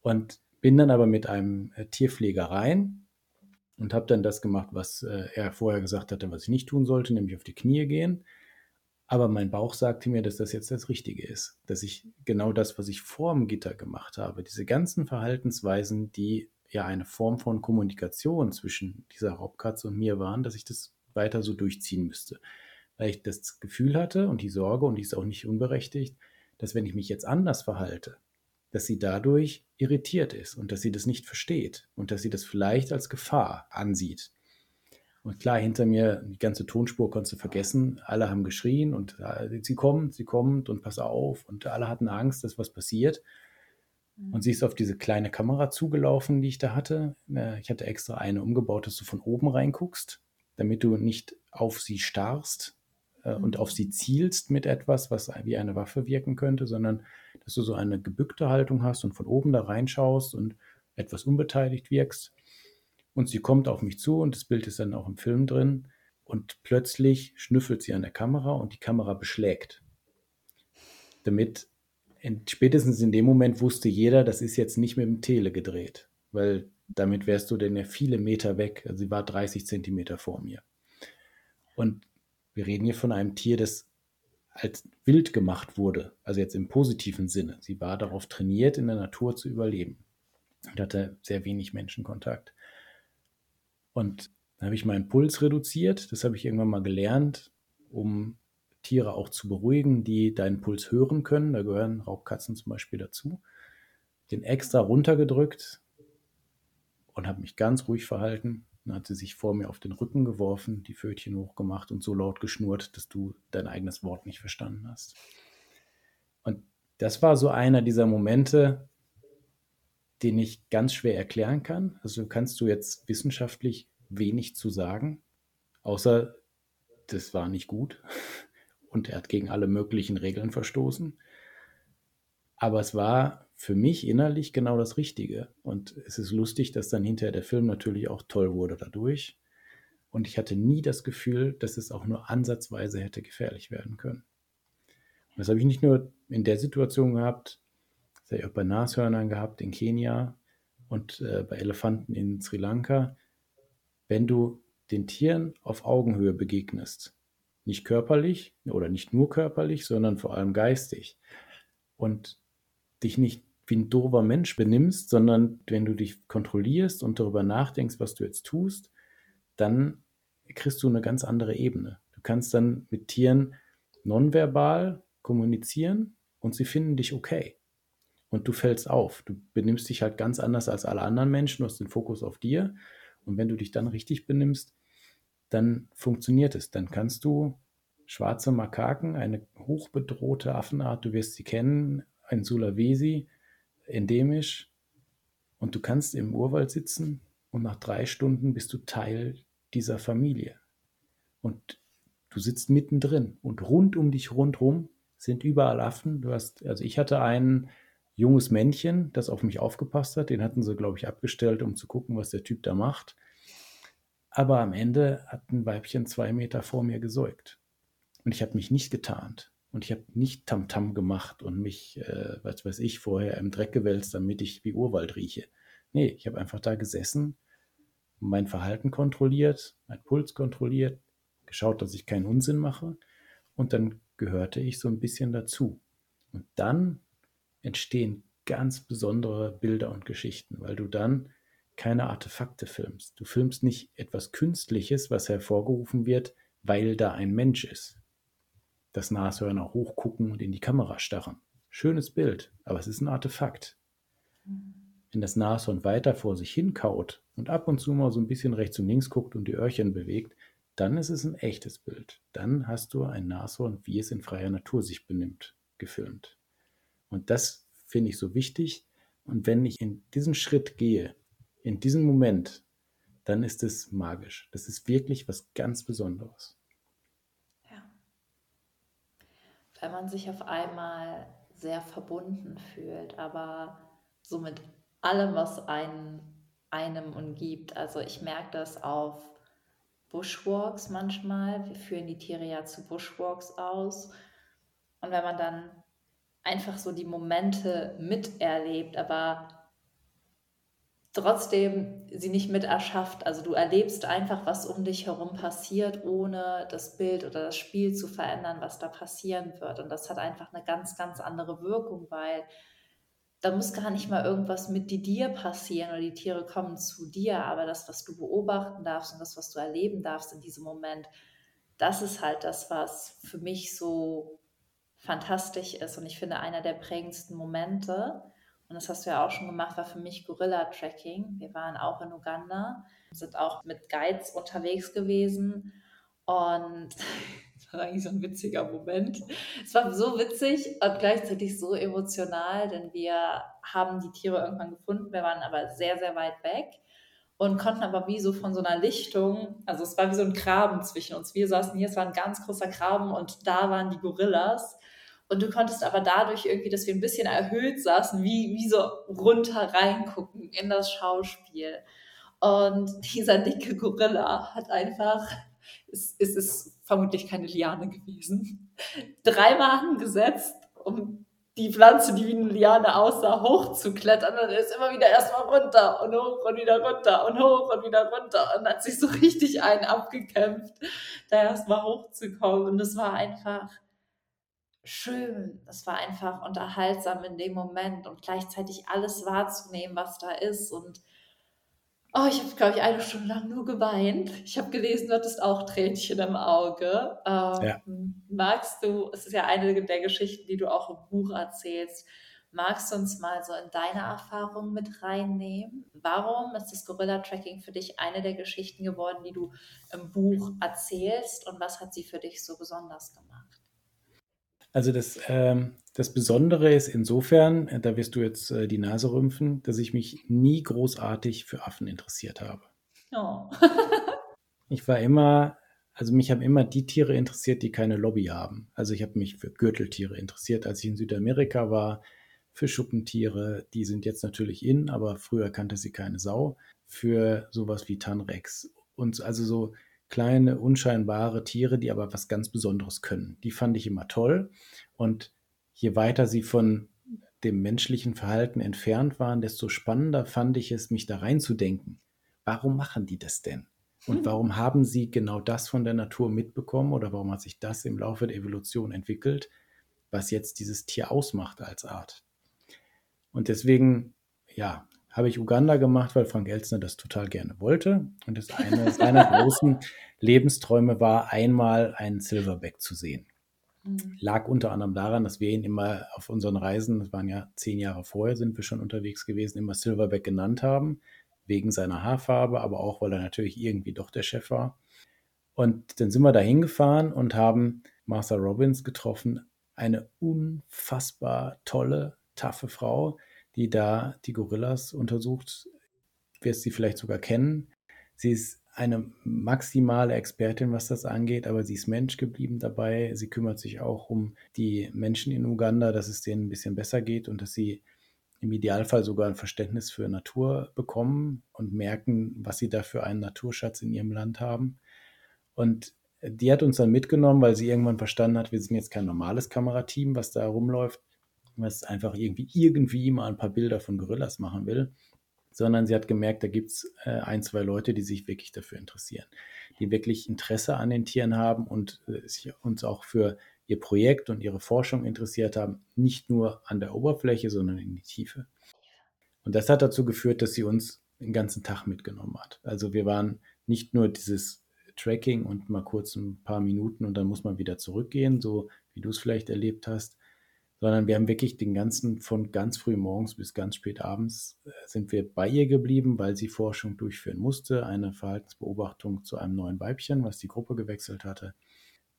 Und bin dann aber mit einem äh, Tierpfleger rein und habe dann das gemacht, was er vorher gesagt hatte, was ich nicht tun sollte, nämlich auf die Knie gehen. Aber mein Bauch sagte mir, dass das jetzt das Richtige ist, dass ich genau das, was ich vor dem Gitter gemacht habe, diese ganzen Verhaltensweisen, die ja eine Form von Kommunikation zwischen dieser Raubkatze und mir waren, dass ich das weiter so durchziehen müsste. Weil ich das Gefühl hatte und die Sorge, und die ist auch nicht unberechtigt, dass wenn ich mich jetzt anders verhalte, dass sie dadurch irritiert ist und dass sie das nicht versteht und dass sie das vielleicht als Gefahr ansieht. Und klar, hinter mir, die ganze Tonspur konntest du vergessen. Alle haben geschrien und äh, sie kommt, sie kommt und pass auf. Und alle hatten Angst, dass was passiert. Mhm. Und sie ist auf diese kleine Kamera zugelaufen, die ich da hatte. Äh, ich hatte extra eine umgebaut, dass du von oben reinguckst damit du nicht auf sie starrst äh, und auf sie zielst mit etwas, was wie eine Waffe wirken könnte, sondern dass du so eine gebückte Haltung hast und von oben da reinschaust und etwas unbeteiligt wirkst. Und sie kommt auf mich zu und das Bild ist dann auch im Film drin. Und plötzlich schnüffelt sie an der Kamera und die Kamera beschlägt. Damit in, spätestens in dem Moment wusste jeder, das ist jetzt nicht mit dem Tele gedreht, weil damit wärst du denn ja viele Meter weg. Also sie war 30 Zentimeter vor mir. Und wir reden hier von einem Tier, das als wild gemacht wurde, also jetzt im positiven Sinne. Sie war darauf trainiert, in der Natur zu überleben und hatte sehr wenig Menschenkontakt. Und dann habe ich meinen Puls reduziert. Das habe ich irgendwann mal gelernt, um Tiere auch zu beruhigen, die deinen Puls hören können. Da gehören Raubkatzen zum Beispiel dazu. Den extra runtergedrückt, und habe mich ganz ruhig verhalten. Dann hat sie sich vor mir auf den Rücken geworfen, die Pfötchen hochgemacht und so laut geschnurrt, dass du dein eigenes Wort nicht verstanden hast. das war so einer dieser Momente, den ich ganz schwer erklären kann. Also kannst du jetzt wissenschaftlich wenig zu sagen, außer das war nicht gut und er hat gegen alle möglichen Regeln verstoßen. Aber es war für mich innerlich genau das Richtige. Und es ist lustig, dass dann hinterher der Film natürlich auch toll wurde dadurch. Und ich hatte nie das Gefühl, dass es auch nur ansatzweise hätte gefährlich werden können. Und das habe ich nicht nur in der Situation gehabt, das habe ich auch bei Nashörnern gehabt in Kenia und äh, bei Elefanten in Sri Lanka. Wenn du den Tieren auf Augenhöhe begegnest, nicht körperlich oder nicht nur körperlich, sondern vor allem geistig und dich nicht wie ein dober Mensch benimmst, sondern wenn du dich kontrollierst und darüber nachdenkst, was du jetzt tust, dann kriegst du eine ganz andere Ebene. Du kannst dann mit Tieren nonverbal kommunizieren und sie finden dich okay. Und du fällst auf. Du benimmst dich halt ganz anders als alle anderen Menschen, du hast den Fokus auf dir. Und wenn du dich dann richtig benimmst, dann funktioniert es. Dann kannst du schwarze Makaken, eine hochbedrohte Affenart, du wirst sie kennen, ein Sulawesi, endemisch. Und du kannst im Urwald sitzen und nach drei Stunden bist du Teil dieser Familie. Und du sitzt mittendrin und rund um dich rundherum sind überall Affen. Du hast, also ich hatte ein junges Männchen, das auf mich aufgepasst hat. Den hatten sie, glaube ich, abgestellt, um zu gucken, was der Typ da macht. Aber am Ende hat ein Weibchen zwei Meter vor mir gesäugt. Und ich habe mich nicht getarnt. Und ich habe nicht Tamtam -Tam gemacht und mich, äh, was weiß ich, vorher im Dreck gewälzt, damit ich wie Urwald rieche. Nee, ich habe einfach da gesessen, mein Verhalten kontrolliert, mein Puls kontrolliert, geschaut, dass ich keinen Unsinn mache. Und dann gehörte ich so ein bisschen dazu. Und dann entstehen ganz besondere Bilder und Geschichten, weil du dann keine Artefakte filmst. Du filmst nicht etwas Künstliches, was hervorgerufen wird, weil da ein Mensch ist. Das Nashörner hochgucken und in die Kamera starren. Schönes Bild, aber es ist ein Artefakt. Wenn das Nashorn weiter vor sich hinkaut und ab und zu mal so ein bisschen rechts und links guckt und die Öhrchen bewegt, dann ist es ein echtes Bild. Dann hast du ein Nashorn, wie es in freier Natur sich benimmt, gefilmt. Und das finde ich so wichtig. Und wenn ich in diesen Schritt gehe, in diesen Moment, dann ist es magisch. Das ist wirklich was ganz Besonderes. Ja. Wenn man sich auf einmal sehr verbunden fühlt, aber so mit allem, was einen, einem umgibt. Also ich merke das auf Bushwalks manchmal. Wir führen die Tiere ja zu Bushwalks aus. Und wenn man dann einfach so die Momente miterlebt, aber trotzdem sie nicht mit erschafft. Also du erlebst einfach, was um dich herum passiert, ohne das Bild oder das Spiel zu verändern, was da passieren wird. Und das hat einfach eine ganz, ganz andere Wirkung, weil da muss gar nicht mal irgendwas mit dir passieren oder die Tiere kommen zu dir, aber das, was du beobachten darfst und das, was du erleben darfst in diesem Moment, das ist halt das, was für mich so fantastisch ist und ich finde einer der prägendsten Momente, und das hast du ja auch schon gemacht, war für mich Gorilla-Tracking. Wir waren auch in Uganda, sind auch mit Guides unterwegs gewesen und das war eigentlich so ein witziger Moment. Es war so witzig und gleichzeitig so emotional, denn wir haben die Tiere irgendwann gefunden. Wir waren aber sehr, sehr weit weg und konnten aber wie so von so einer Lichtung, also es war wie so ein Graben zwischen uns. Wir saßen hier, es war ein ganz großer Graben und da waren die Gorillas. Und du konntest aber dadurch irgendwie, dass wir ein bisschen erhöht saßen, wie, wie so runter reingucken in das Schauspiel. Und dieser dicke Gorilla hat einfach, es, es ist vermutlich keine Liane gewesen, dreimal angesetzt, um die Pflanze, die wie eine Liane aussah, hochzuklettern. Und er ist immer wieder erstmal runter und hoch und wieder runter und hoch und wieder runter und hat sich so richtig einen abgekämpft, da erstmal hochzukommen. Und es war einfach schön. Es war einfach unterhaltsam in dem Moment und gleichzeitig alles wahrzunehmen, was da ist. Und oh, ich habe, glaube ich, eine Stunde lang nur geweint. Ich habe gelesen, du hattest auch Tränchen im Auge. Ähm, ja. Magst du, es ist ja eine der Geschichten, die du auch im Buch erzählst, magst du uns mal so in deine Erfahrung mit reinnehmen? Warum ist das Gorilla-Tracking für dich eine der Geschichten geworden, die du im Buch erzählst und was hat sie für dich so besonders gemacht? Also das, ähm, das Besondere ist insofern, äh, da wirst du jetzt äh, die Nase rümpfen, dass ich mich nie großartig für Affen interessiert habe. Oh. ich war immer, also mich haben immer die Tiere interessiert, die keine Lobby haben. Also ich habe mich für Gürteltiere interessiert, als ich in Südamerika war, für Schuppentiere, die sind jetzt natürlich in, aber früher kannte sie keine Sau, für sowas wie Tanrex und also so kleine, unscheinbare Tiere, die aber was ganz Besonderes können. Die fand ich immer toll. Und je weiter sie von dem menschlichen Verhalten entfernt waren, desto spannender fand ich es, mich da reinzudenken. Warum machen die das denn? Und hm. warum haben sie genau das von der Natur mitbekommen oder warum hat sich das im Laufe der Evolution entwickelt, was jetzt dieses Tier ausmacht als Art? Und deswegen, ja, habe ich Uganda gemacht, weil Frank Elzner das total gerne wollte. Und das eine seiner großen Lebensträume war, einmal einen Silverback zu sehen. Mhm. Lag unter anderem daran, dass wir ihn immer auf unseren Reisen, das waren ja zehn Jahre vorher, sind wir schon unterwegs gewesen, immer Silverback genannt haben, wegen seiner Haarfarbe, aber auch, weil er natürlich irgendwie doch der Chef war. Und dann sind wir da hingefahren und haben Martha Robbins getroffen, eine unfassbar tolle, taffe Frau, die da die Gorillas untersucht. Wirst sie vielleicht sogar kennen. Sie ist eine maximale Expertin, was das angeht, aber sie ist Mensch geblieben dabei. Sie kümmert sich auch um die Menschen in Uganda, dass es denen ein bisschen besser geht und dass sie im Idealfall sogar ein Verständnis für Natur bekommen und merken, was sie da für einen Naturschatz in ihrem Land haben. Und die hat uns dann mitgenommen, weil sie irgendwann verstanden hat, wir sind jetzt kein normales Kamerateam, was da rumläuft, was einfach irgendwie irgendwie mal ein paar Bilder von Gorillas machen will, sondern sie hat gemerkt, da gibt es äh, ein, zwei Leute, die sich wirklich dafür interessieren, die wirklich Interesse an den Tieren haben und äh, sich uns auch für ihr Projekt und ihre Forschung interessiert haben, nicht nur an der Oberfläche, sondern in die Tiefe. Und das hat dazu geführt, dass sie uns den ganzen Tag mitgenommen hat. Also wir waren nicht nur dieses Tracking und mal kurz ein paar Minuten und dann muss man wieder zurückgehen, so wie du es vielleicht erlebt hast, sondern wir haben wirklich den ganzen, von ganz früh morgens bis ganz spät abends äh, sind wir bei ihr geblieben, weil sie Forschung durchführen musste, eine Verhaltensbeobachtung zu einem neuen Weibchen, was die Gruppe gewechselt hatte.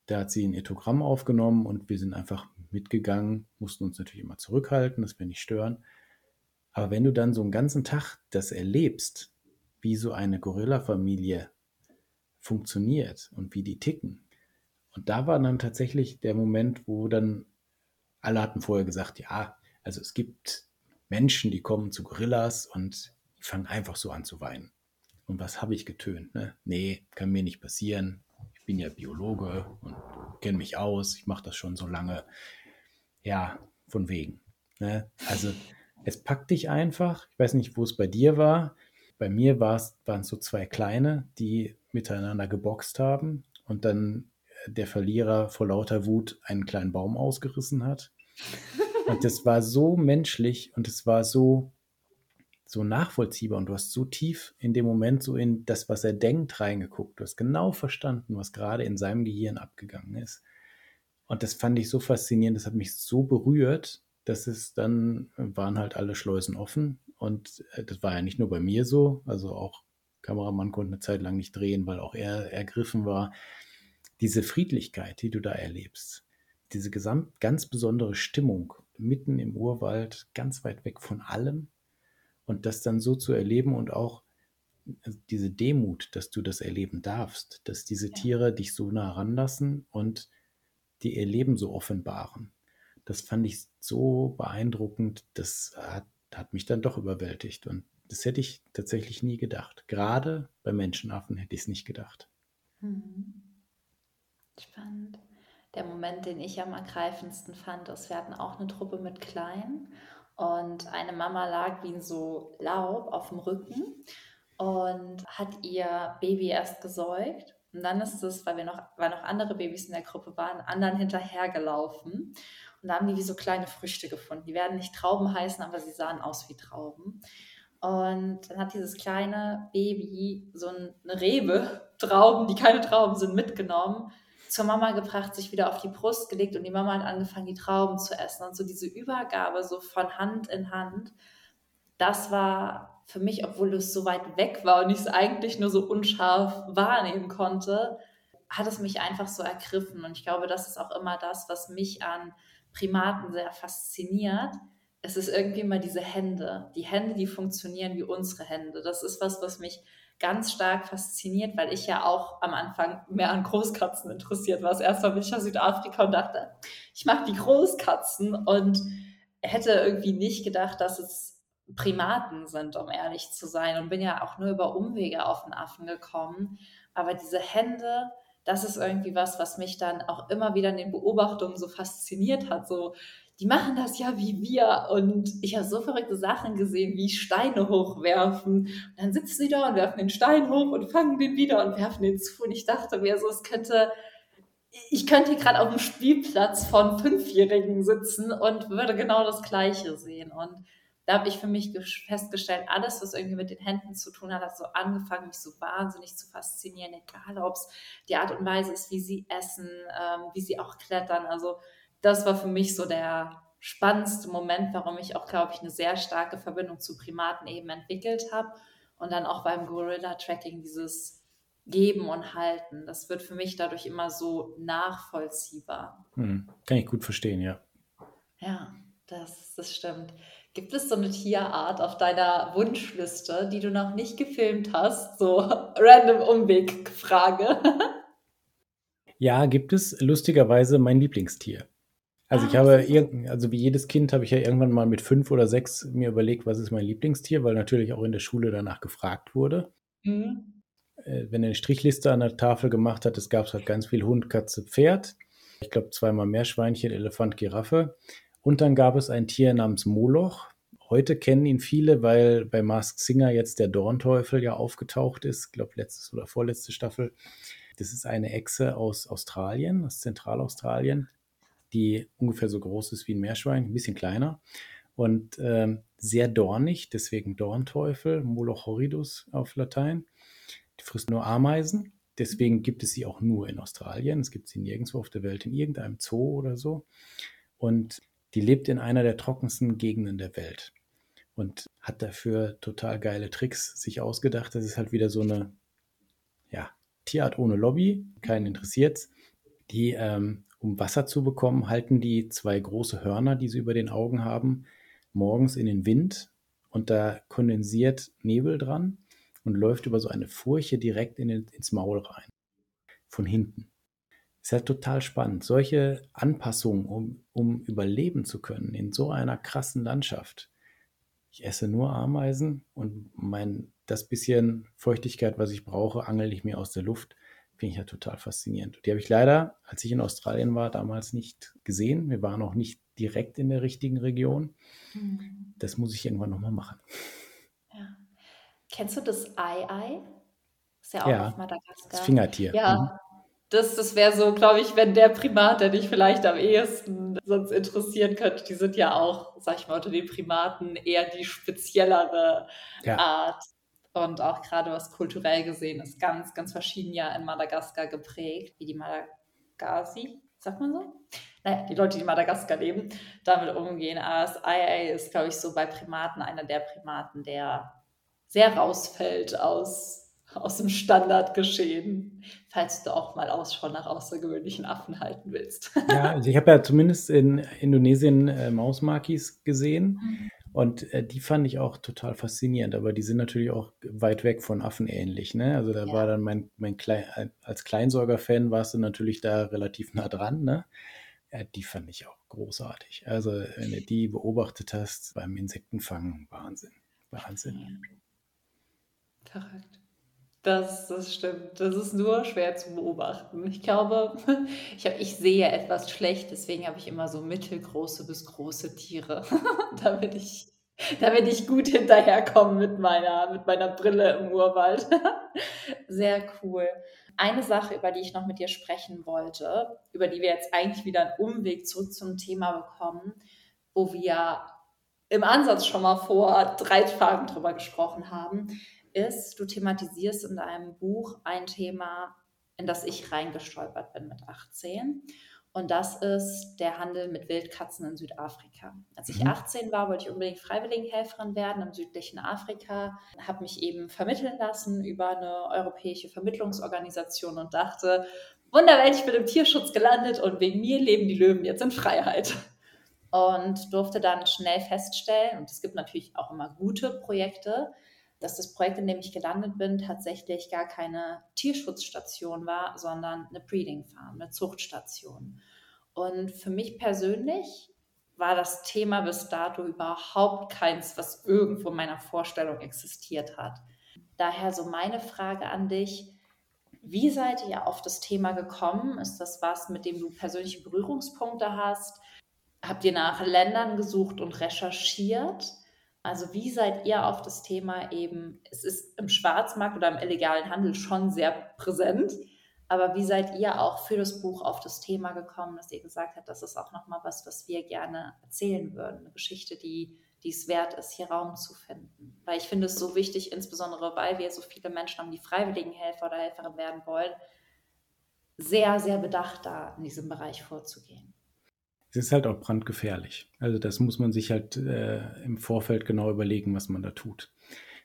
Da hat sie ein Ethogramm aufgenommen und wir sind einfach mitgegangen, mussten uns natürlich immer zurückhalten, dass wir nicht stören. Aber wenn du dann so einen ganzen Tag das erlebst, wie so eine Gorilla-Familie funktioniert und wie die ticken, und da war dann tatsächlich der Moment, wo dann alle hatten vorher gesagt, ja, also es gibt Menschen, die kommen zu Gorillas und fangen einfach so an zu weinen. Und was habe ich getönt? Ne? Nee, kann mir nicht passieren. Ich bin ja Biologe und kenne mich aus. Ich mache das schon so lange. Ja, von wegen. Ne? Also es packt dich einfach. Ich weiß nicht, wo es bei dir war. Bei mir waren es so zwei Kleine, die miteinander geboxt haben und dann der Verlierer vor lauter Wut einen kleinen Baum ausgerissen hat. Und das war so menschlich und es war so, so nachvollziehbar und du hast so tief in dem Moment so in das, was er denkt, reingeguckt. Du hast genau verstanden, was gerade in seinem Gehirn abgegangen ist. Und das fand ich so faszinierend, das hat mich so berührt, dass es dann waren halt alle Schleusen offen. Und äh, das war ja nicht nur bei mir so, also auch Kameramann konnte eine Zeit lang nicht drehen, weil auch er ergriffen war diese Friedlichkeit, die du da erlebst, diese gesamt ganz besondere Stimmung mitten im Urwald, ganz weit weg von allem und das dann so zu erleben und auch äh, diese Demut, dass du das erleben darfst, dass diese ja. Tiere dich so nah ranlassen und die ihr Leben so offenbaren. Das fand ich so beeindruckend, das hat, hat mich dann doch überwältigt und das hätte ich tatsächlich nie gedacht. Gerade bei Menschenaffen hätte ich es nicht gedacht. Mhm. Spannend. Der Moment, den ich am ergreifendsten fand, ist, wir hatten auch eine Truppe mit Kleinen und eine Mama lag wie in so Laub auf dem Rücken und hat ihr Baby erst gesäugt. Und dann ist es, weil wir noch, weil noch andere Babys in der Gruppe waren, anderen hinterhergelaufen. Und da haben die wie so kleine Früchte gefunden. Die werden nicht Trauben heißen, aber sie sahen aus wie Trauben. Und dann hat dieses kleine Baby so eine Rebe, Trauben, die keine Trauben sind, mitgenommen zur Mama gebracht, sich wieder auf die Brust gelegt und die Mama hat angefangen, die Trauben zu essen. Und so diese Übergabe so von Hand in Hand, das war für mich, obwohl es so weit weg war und ich es eigentlich nur so unscharf wahrnehmen konnte, hat es mich einfach so ergriffen. Und ich glaube, das ist auch immer das, was mich an Primaten sehr fasziniert. Es ist irgendwie mal diese Hände. Die Hände, die funktionieren wie unsere Hände. Das ist was, was mich ganz stark fasziniert, weil ich ja auch am Anfang mehr an Großkatzen interessiert war. Erstmal bin ich nach Südafrika und dachte, ich mag die Großkatzen und hätte irgendwie nicht gedacht, dass es Primaten sind, um ehrlich zu sein. Und bin ja auch nur über Umwege auf den Affen gekommen. Aber diese Hände, das ist irgendwie was, was mich dann auch immer wieder in den Beobachtungen so fasziniert hat. So, die machen das ja wie wir. Und ich habe so verrückte Sachen gesehen, wie Steine hochwerfen. Und dann sitzen sie da und werfen den Stein hoch und fangen den wieder und werfen den zu. Und ich dachte mir so, es könnte, ich könnte gerade auf dem Spielplatz von Fünfjährigen sitzen und würde genau das Gleiche sehen. Und da habe ich für mich festgestellt, alles, was irgendwie mit den Händen zu tun hat, hat so angefangen, mich so wahnsinnig zu faszinieren, egal ob es die Art und Weise ist, wie sie essen, ähm, wie sie auch klettern. Also das war für mich so der spannendste Moment, warum ich auch, glaube ich, eine sehr starke Verbindung zu Primaten eben entwickelt habe. Und dann auch beim Gorilla-Tracking dieses Geben und Halten. Das wird für mich dadurch immer so nachvollziehbar. Hm, kann ich gut verstehen, ja. Ja, das, das stimmt. Gibt es so eine Tierart auf deiner Wunschliste, die du noch nicht gefilmt hast? So random Umwegfrage. ja, gibt es lustigerweise mein Lieblingstier. Also ich ah, habe, also wie jedes Kind habe ich ja irgendwann mal mit fünf oder sechs mir überlegt, was ist mein Lieblingstier, weil natürlich auch in der Schule danach gefragt wurde. Mhm. Äh, wenn er eine Strichliste an der Tafel gemacht hat, es gab halt ganz viel Hund, Katze, Pferd. Ich glaube zweimal Meerschweinchen, Elefant, Giraffe. Und dann gab es ein Tier namens Moloch. Heute kennen ihn viele, weil bei Mask Singer jetzt der Dornteufel ja aufgetaucht ist. Ich glaube, letztes oder vorletzte Staffel. Das ist eine Echse aus Australien, aus Zentralaustralien die ungefähr so groß ist wie ein Meerschwein, ein bisschen kleiner und ähm, sehr dornig, deswegen Dornteufel, Moloch horridus auf Latein. Die frisst nur Ameisen, deswegen gibt es sie auch nur in Australien. Es gibt sie nirgendwo auf der Welt, in irgendeinem Zoo oder so. Und die lebt in einer der trockensten Gegenden der Welt und hat dafür total geile Tricks sich ausgedacht. Das ist halt wieder so eine ja, Tierart ohne Lobby, keinen interessiert. Die ähm, um Wasser zu bekommen, halten die zwei große Hörner, die sie über den Augen haben, morgens in den Wind und da kondensiert Nebel dran und läuft über so eine Furche direkt in den, ins Maul rein. Von hinten. Ist ja total spannend. Solche Anpassungen, um, um überleben zu können in so einer krassen Landschaft. Ich esse nur Ameisen und mein, das bisschen Feuchtigkeit, was ich brauche, angel ich mir aus der Luft finde ich ja total faszinierend. Die habe ich leider, als ich in Australien war, damals nicht gesehen. Wir waren auch nicht direkt in der richtigen Region. Mhm. Das muss ich irgendwann nochmal machen. Ja. Kennst du das Ei-Ei? Ist ja auch ja, auf Madagaskar. Das Fingertier. Ja, mhm. das, das wäre so, glaube ich, wenn der Primat, der dich vielleicht am ehesten sonst interessieren könnte, die sind ja auch, sag ich mal, unter den Primaten eher die speziellere ja. Art und auch gerade was kulturell gesehen ist, ganz, ganz verschieden ja in Madagaskar geprägt, wie die Madagasi, sagt man so? Naja, die Leute, die in Madagaskar leben, damit umgehen. Aber das IA ist, glaube ich, so bei Primaten einer der Primaten, der sehr rausfällt aus, aus dem Standardgeschehen, falls du auch mal Ausschau nach außergewöhnlichen Affen halten willst. Ja, also ich habe ja zumindest in Indonesien äh, Mausmakis gesehen. Mhm. Und äh, die fand ich auch total faszinierend, aber die sind natürlich auch weit weg von Affen ähnlich. Ne? Also da ja. war dann mein, mein Klein, als Kleinsorger-Fan warst du natürlich da relativ nah dran. Ne? Ja, die fand ich auch großartig. Also wenn du die beobachtet hast beim Insektenfangen, Wahnsinn. Wahnsinn. Verrückt. Das, das stimmt. Das ist nur schwer zu beobachten. Ich glaube, ich, hab, ich sehe etwas schlecht, deswegen habe ich immer so mittelgroße bis große Tiere, damit ich, damit ich gut hinterherkomme mit meiner, mit meiner Brille im Urwald. Sehr cool. Eine Sache, über die ich noch mit dir sprechen wollte, über die wir jetzt eigentlich wieder einen Umweg zurück zum Thema bekommen, wo wir im Ansatz schon mal vor drei Tagen drüber gesprochen haben, ist, du thematisierst in deinem Buch ein Thema, in das ich reingestolpert bin mit 18. Und das ist der Handel mit Wildkatzen in Südafrika. Als ich 18 mhm. war, wollte ich unbedingt Freiwilligenhelferin werden im südlichen Afrika, habe mich eben vermitteln lassen über eine europäische Vermittlungsorganisation und dachte, Wunderwelt, ich bin im Tierschutz gelandet und wegen mir leben die Löwen jetzt in Freiheit. Und durfte dann schnell feststellen, und es gibt natürlich auch immer gute Projekte, dass das Projekt, in dem ich gelandet bin, tatsächlich gar keine Tierschutzstation war, sondern eine Breeding Farm, eine Zuchtstation. Und für mich persönlich war das Thema bis dato überhaupt keins, was irgendwo in meiner Vorstellung existiert hat. Daher so meine Frage an dich, wie seid ihr auf das Thema gekommen? Ist das was, mit dem du persönliche Berührungspunkte hast? Habt ihr nach Ländern gesucht und recherchiert? Also wie seid ihr auf das Thema eben, es ist im Schwarzmarkt oder im illegalen Handel schon sehr präsent, aber wie seid ihr auch für das Buch auf das Thema gekommen, dass ihr gesagt habt, das ist auch nochmal was, was wir gerne erzählen würden, eine Geschichte, die, die es wert ist, hier Raum zu finden. Weil ich finde es so wichtig, insbesondere weil wir so viele Menschen haben, die freiwilligen Helfer oder Helferin werden wollen, sehr, sehr bedacht da in diesem Bereich vorzugehen. Es ist halt auch brandgefährlich. Also das muss man sich halt äh, im Vorfeld genau überlegen, was man da tut.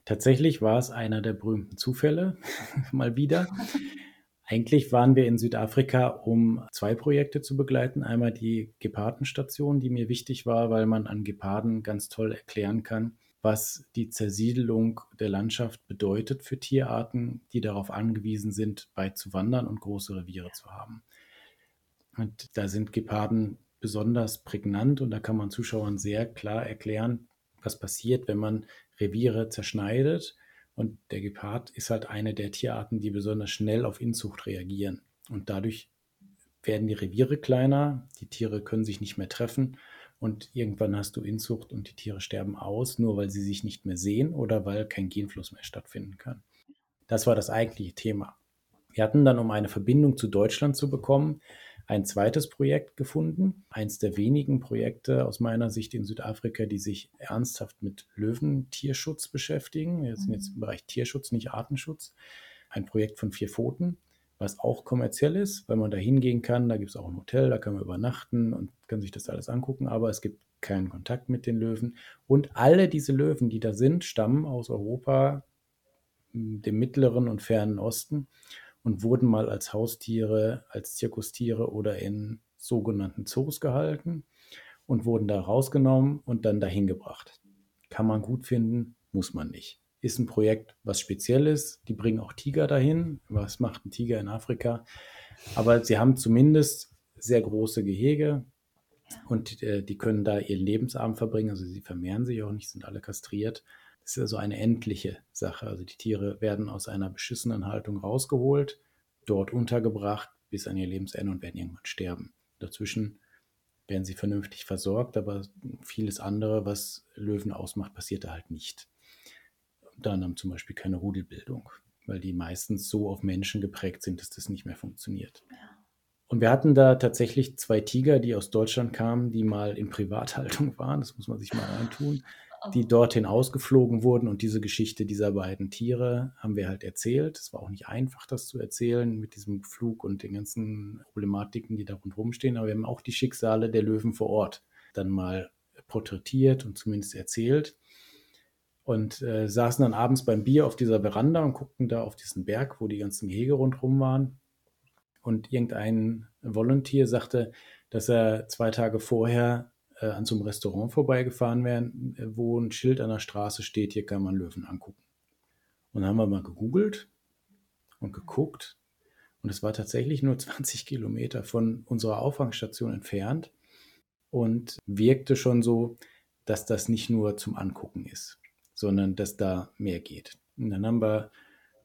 Tatsächlich war es einer der berühmten Zufälle, mal wieder. Eigentlich waren wir in Südafrika, um zwei Projekte zu begleiten. Einmal die Gepardenstation, die mir wichtig war, weil man an Geparden ganz toll erklären kann, was die Zersiedelung der Landschaft bedeutet für Tierarten, die darauf angewiesen sind, weit zu wandern und große Reviere zu haben. Und da sind Geparden besonders prägnant und da kann man Zuschauern sehr klar erklären, was passiert, wenn man Reviere zerschneidet und der Gepard ist halt eine der Tierarten, die besonders schnell auf Inzucht reagieren. Und dadurch werden die Reviere kleiner, die Tiere können sich nicht mehr treffen und irgendwann hast du Inzucht und die Tiere sterben aus, nur weil sie sich nicht mehr sehen oder weil kein Genfluss mehr stattfinden kann. Das war das eigentliche Thema. Wir hatten dann, um eine Verbindung zu Deutschland zu bekommen, ein zweites Projekt gefunden, eins der wenigen Projekte aus meiner Sicht in Südafrika, die sich ernsthaft mit Löwentierschutz beschäftigen. Wir sind jetzt im Bereich Tierschutz, nicht Artenschutz. Ein Projekt von vier Pfoten, was auch kommerziell ist, weil man da hingehen kann. Da gibt es auch ein Hotel, da kann man übernachten und kann sich das alles angucken, aber es gibt keinen Kontakt mit den Löwen. Und alle diese Löwen, die da sind, stammen aus Europa, dem mittleren und fernen Osten und wurden mal als Haustiere, als Zirkustiere oder in sogenannten Zoos gehalten und wurden da rausgenommen und dann dahin gebracht. Kann man gut finden, muss man nicht. Ist ein Projekt, was speziell ist. Die bringen auch Tiger dahin. Was macht ein Tiger in Afrika? Aber sie haben zumindest sehr große Gehege und äh, die können da ihren Lebensabend verbringen. Also sie vermehren sich auch nicht, sind alle kastriert. Das ist also eine endliche Sache. Also die Tiere werden aus einer beschissenen Haltung rausgeholt, dort untergebracht bis an ihr Lebensende und werden irgendwann sterben. Dazwischen werden sie vernünftig versorgt, aber vieles andere, was Löwen ausmacht, passiert da halt nicht. Unter anderem zum Beispiel keine Rudelbildung, weil die meistens so auf Menschen geprägt sind, dass das nicht mehr funktioniert. Ja. Und wir hatten da tatsächlich zwei Tiger, die aus Deutschland kamen, die mal in Privathaltung waren. Das muss man sich mal reintun die dorthin ausgeflogen wurden. Und diese Geschichte dieser beiden Tiere haben wir halt erzählt. Es war auch nicht einfach, das zu erzählen mit diesem Flug und den ganzen Problematiken, die da rundherum stehen. Aber wir haben auch die Schicksale der Löwen vor Ort dann mal porträtiert und zumindest erzählt. Und äh, saßen dann abends beim Bier auf dieser Veranda und guckten da auf diesen Berg, wo die ganzen Gehege rundherum waren. Und irgendein Volunteer sagte, dass er zwei Tage vorher äh, an so einem Restaurant vorbeigefahren wären, äh, wo ein Schild an der Straße steht, hier kann man Löwen angucken. Und dann haben wir mal gegoogelt und geguckt. Und es war tatsächlich nur 20 Kilometer von unserer Auffangstation entfernt und wirkte schon so, dass das nicht nur zum Angucken ist, sondern dass da mehr geht. Und dann haben wir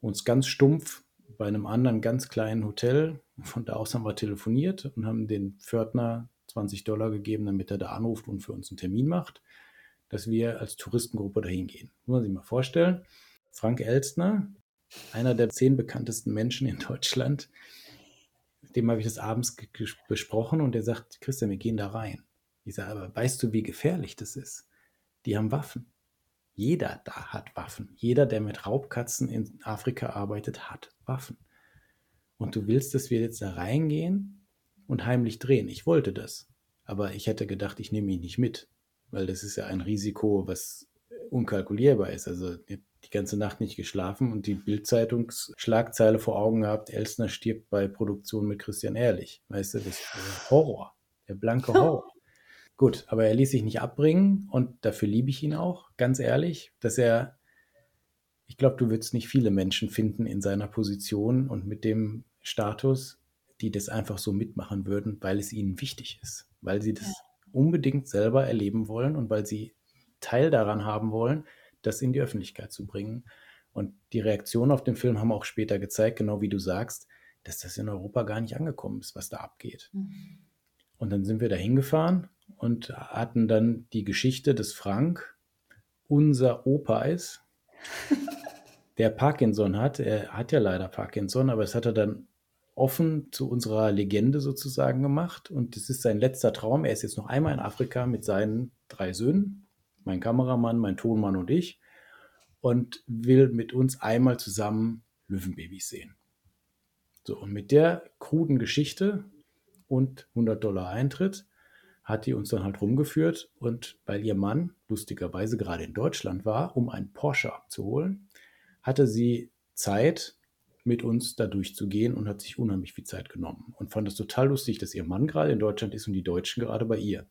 uns ganz stumpf bei einem anderen ganz kleinen Hotel, von da aus haben wir telefoniert und haben den Pförtner 20 Dollar gegeben, damit er da anruft und für uns einen Termin macht, dass wir als Touristengruppe dahin gehen. Muss man sich mal vorstellen. Frank Elstner, einer der zehn bekanntesten Menschen in Deutschland, dem habe ich das abends besprochen und der sagt, Christian, wir gehen da rein. Ich sage, aber weißt du, wie gefährlich das ist? Die haben Waffen. Jeder da hat Waffen. Jeder, der mit Raubkatzen in Afrika arbeitet, hat Waffen. Und du willst, dass wir jetzt da reingehen und heimlich drehen. Ich wollte das. Aber ich hätte gedacht, ich nehme ihn nicht mit, weil das ist ja ein Risiko, was unkalkulierbar ist. Also die ganze Nacht nicht geschlafen und die Bildzeitungsschlagzeile vor Augen gehabt, Elsner stirbt bei Produktion mit Christian Ehrlich. Weißt du, das ist Horror, der blanke Horror. Gut, aber er ließ sich nicht abbringen und dafür liebe ich ihn auch, ganz ehrlich, dass er, ich glaube, du würdest nicht viele Menschen finden in seiner Position und mit dem Status, die das einfach so mitmachen würden, weil es ihnen wichtig ist, weil sie das ja. unbedingt selber erleben wollen und weil sie Teil daran haben wollen, das in die Öffentlichkeit zu bringen. Und die Reaktionen auf den Film haben auch später gezeigt, genau wie du sagst, dass das in Europa gar nicht angekommen ist, was da abgeht. Mhm. Und dann sind wir da hingefahren und hatten dann die Geschichte des Frank, unser Opa ist, der Parkinson hat. Er hat ja leider Parkinson, aber es hat er dann offen zu unserer Legende sozusagen gemacht. Und es ist sein letzter Traum. Er ist jetzt noch einmal in Afrika mit seinen drei Söhnen, mein Kameramann, mein Tonmann und ich, und will mit uns einmal zusammen Löwenbabys sehen. So, und mit der kruden Geschichte und 100 Dollar Eintritt hat die uns dann halt rumgeführt und weil ihr Mann lustigerweise gerade in Deutschland war, um einen Porsche abzuholen, hatte sie Zeit, mit uns da durchzugehen und hat sich unheimlich viel Zeit genommen und fand es total lustig, dass ihr Mann gerade in Deutschland ist und die Deutschen gerade bei ihr.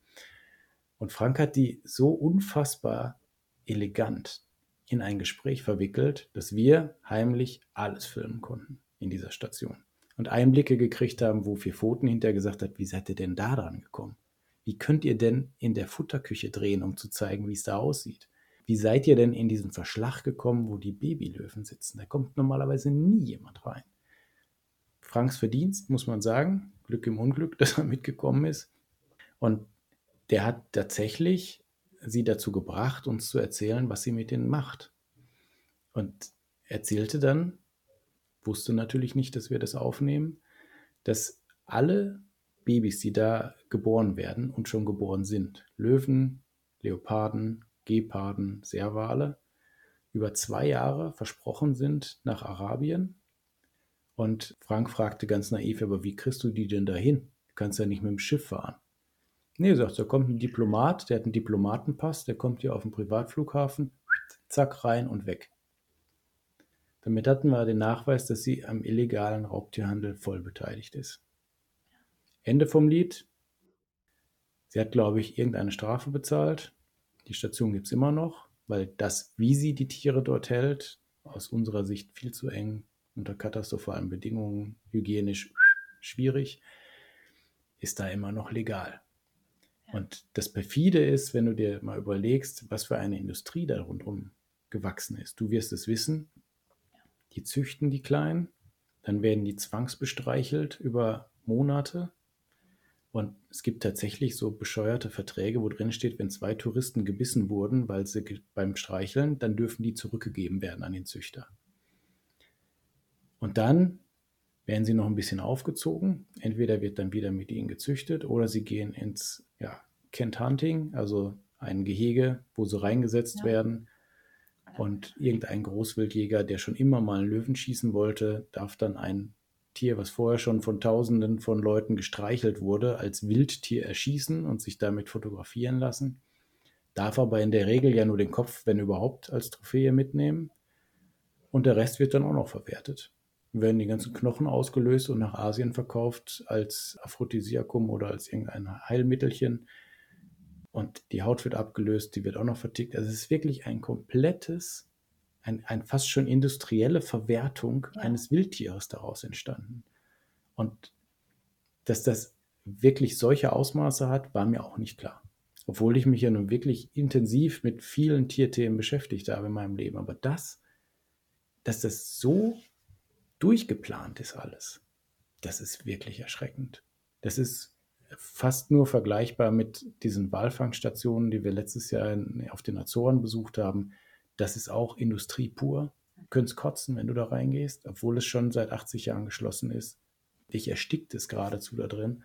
Und Frank hat die so unfassbar elegant in ein Gespräch verwickelt, dass wir heimlich alles filmen konnten in dieser Station und Einblicke gekriegt haben, wo vier Pfoten hinterher gesagt hat, wie seid ihr denn da dran gekommen? Wie könnt ihr denn in der Futterküche drehen, um zu zeigen, wie es da aussieht? Wie seid ihr denn in diesen Verschlag gekommen, wo die Babylöwen sitzen? Da kommt normalerweise nie jemand rein. Franks Verdienst, muss man sagen, Glück im Unglück, dass er mitgekommen ist. Und der hat tatsächlich sie dazu gebracht, uns zu erzählen, was sie mit denen macht. Und erzählte dann, wusste natürlich nicht, dass wir das aufnehmen, dass alle Babys, die da geboren werden und schon geboren sind, Löwen, Leoparden, Geparden, Serwale, über zwei Jahre versprochen sind nach Arabien. Und Frank fragte ganz naiv, aber wie kriegst du die denn dahin? Du kannst ja nicht mit dem Schiff fahren. Nee, sagt, da kommt ein Diplomat, der hat einen Diplomatenpass, der kommt hier auf den Privatflughafen, zack, rein und weg. Damit hatten wir den Nachweis, dass sie am illegalen Raubtierhandel voll beteiligt ist. Ende vom Lied. Sie hat, glaube ich, irgendeine Strafe bezahlt. Die Station gibt es immer noch, weil das, wie sie die Tiere dort hält, aus unserer Sicht viel zu eng, unter katastrophalen Bedingungen, hygienisch schwierig, ist da immer noch legal. Und das perfide ist, wenn du dir mal überlegst, was für eine Industrie da rundherum gewachsen ist. Du wirst es wissen, die züchten die Kleinen, dann werden die zwangsbestreichelt über Monate. Und es gibt tatsächlich so bescheuerte Verträge, wo drin steht, wenn zwei Touristen gebissen wurden, weil sie beim Streicheln, dann dürfen die zurückgegeben werden an den Züchter. Und dann werden sie noch ein bisschen aufgezogen. Entweder wird dann wieder mit ihnen gezüchtet oder sie gehen ins ja, Kent Hunting, also ein Gehege, wo sie reingesetzt ja. werden und irgendein Großwildjäger, der schon immer mal einen Löwen schießen wollte, darf dann ein Tier, was vorher schon von Tausenden von Leuten gestreichelt wurde, als Wildtier erschießen und sich damit fotografieren lassen. Darf aber in der Regel ja nur den Kopf, wenn überhaupt, als Trophäe mitnehmen. Und der Rest wird dann auch noch verwertet. Werden die ganzen Knochen ausgelöst und nach Asien verkauft als Aphrodisiakum oder als irgendein Heilmittelchen und die Haut wird abgelöst, die wird auch noch vertickt. Also es ist wirklich ein komplettes, ein, ein fast schon industrielle Verwertung ja. eines Wildtieres daraus entstanden. Und dass das wirklich solche Ausmaße hat, war mir auch nicht klar. Obwohl ich mich ja nun wirklich intensiv mit vielen Tierthemen beschäftigt habe in meinem Leben. Aber das, dass das so durchgeplant ist alles, das ist wirklich erschreckend. Das ist fast nur vergleichbar mit diesen Walfangstationen, die wir letztes Jahr auf den Azoren besucht haben. Das ist auch Industrie pur. Du könntest kotzen, wenn du da reingehst, obwohl es schon seit 80 Jahren geschlossen ist. Dich erstickt es geradezu da drin.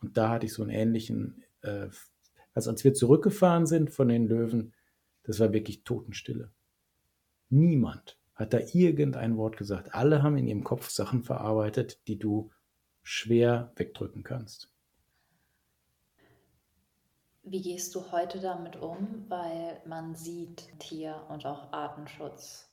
Und da hatte ich so einen ähnlichen, äh, also als wir zurückgefahren sind von den Löwen, das war wirklich Totenstille. Niemand hat da irgendein Wort gesagt. Alle haben in ihrem Kopf Sachen verarbeitet, die du schwer wegdrücken kannst. Wie gehst du heute damit um? Weil man sieht Tier- und auch Artenschutz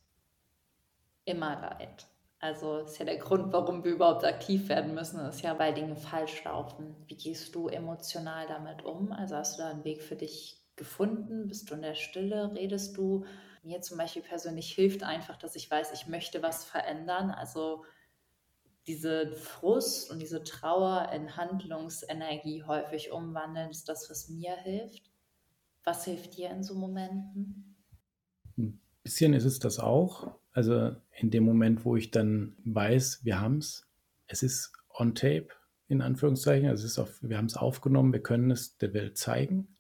immer Leid. Also ist ja der Grund, warum wir überhaupt aktiv werden müssen, ist ja, weil Dinge falsch laufen. Wie gehst du emotional damit um? Also hast du da einen Weg für dich gefunden? Bist du in der Stille? Redest du? Mir zum Beispiel persönlich hilft einfach, dass ich weiß, ich möchte was verändern. Also diese Frust und diese Trauer in Handlungsenergie häufig umwandeln, ist das, was mir hilft. Was hilft dir in so Momenten? Ein bisschen ist es das auch. Also in dem Moment, wo ich dann weiß, wir haben es, es ist on tape, in Anführungszeichen, also es ist auf, wir haben es aufgenommen, wir können es der Welt zeigen.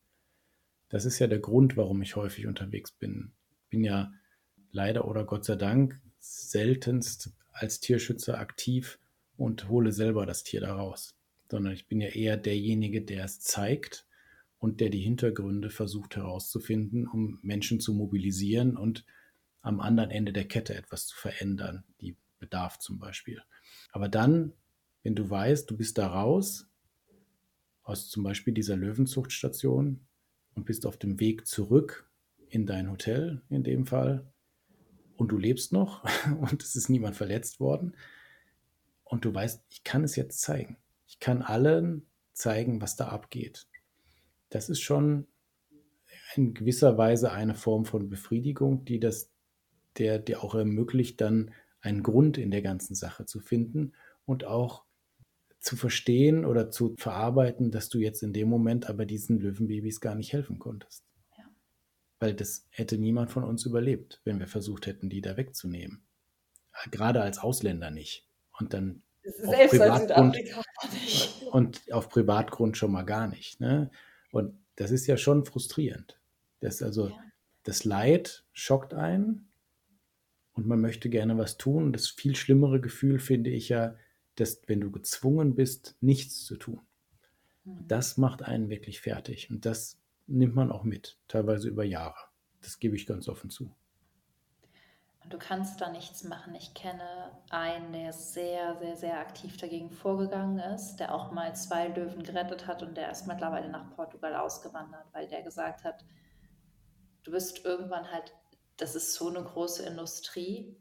Das ist ja der Grund, warum ich häufig unterwegs bin. Bin ja leider oder Gott sei Dank seltenst als Tierschützer aktiv und hole selber das Tier da raus, sondern ich bin ja eher derjenige, der es zeigt und der die Hintergründe versucht herauszufinden, um Menschen zu mobilisieren und am anderen Ende der Kette etwas zu verändern, die Bedarf zum Beispiel. Aber dann, wenn du weißt, du bist da raus, aus zum Beispiel dieser Löwenzuchtstation und bist auf dem Weg zurück in dein Hotel in dem Fall und du lebst noch und es ist niemand verletzt worden und du weißt, ich kann es jetzt zeigen. Ich kann allen zeigen, was da abgeht. Das ist schon in gewisser Weise eine Form von Befriedigung, die das der dir auch ermöglicht, dann einen Grund in der ganzen Sache zu finden und auch zu verstehen oder zu verarbeiten, dass du jetzt in dem Moment aber diesen Löwenbabys gar nicht helfen konntest. Weil das hätte niemand von uns überlebt, wenn wir versucht hätten, die da wegzunehmen. Gerade als Ausländer nicht. Und dann auf Privatgrund, und auf Privatgrund schon mal gar nicht. Ne? Und das ist ja schon frustrierend. Das also ja. das Leid schockt einen und man möchte gerne was tun. Das viel schlimmere Gefühl finde ich ja, dass wenn du gezwungen bist, nichts zu tun. Mhm. Das macht einen wirklich fertig und das nimmt man auch mit, teilweise über Jahre. Das gebe ich ganz offen zu. Und du kannst da nichts machen. Ich kenne einen, der sehr, sehr, sehr aktiv dagegen vorgegangen ist, der auch mal zwei Löwen gerettet hat und der ist mittlerweile nach Portugal ausgewandert, weil der gesagt hat, du bist irgendwann halt das ist so eine große Industrie.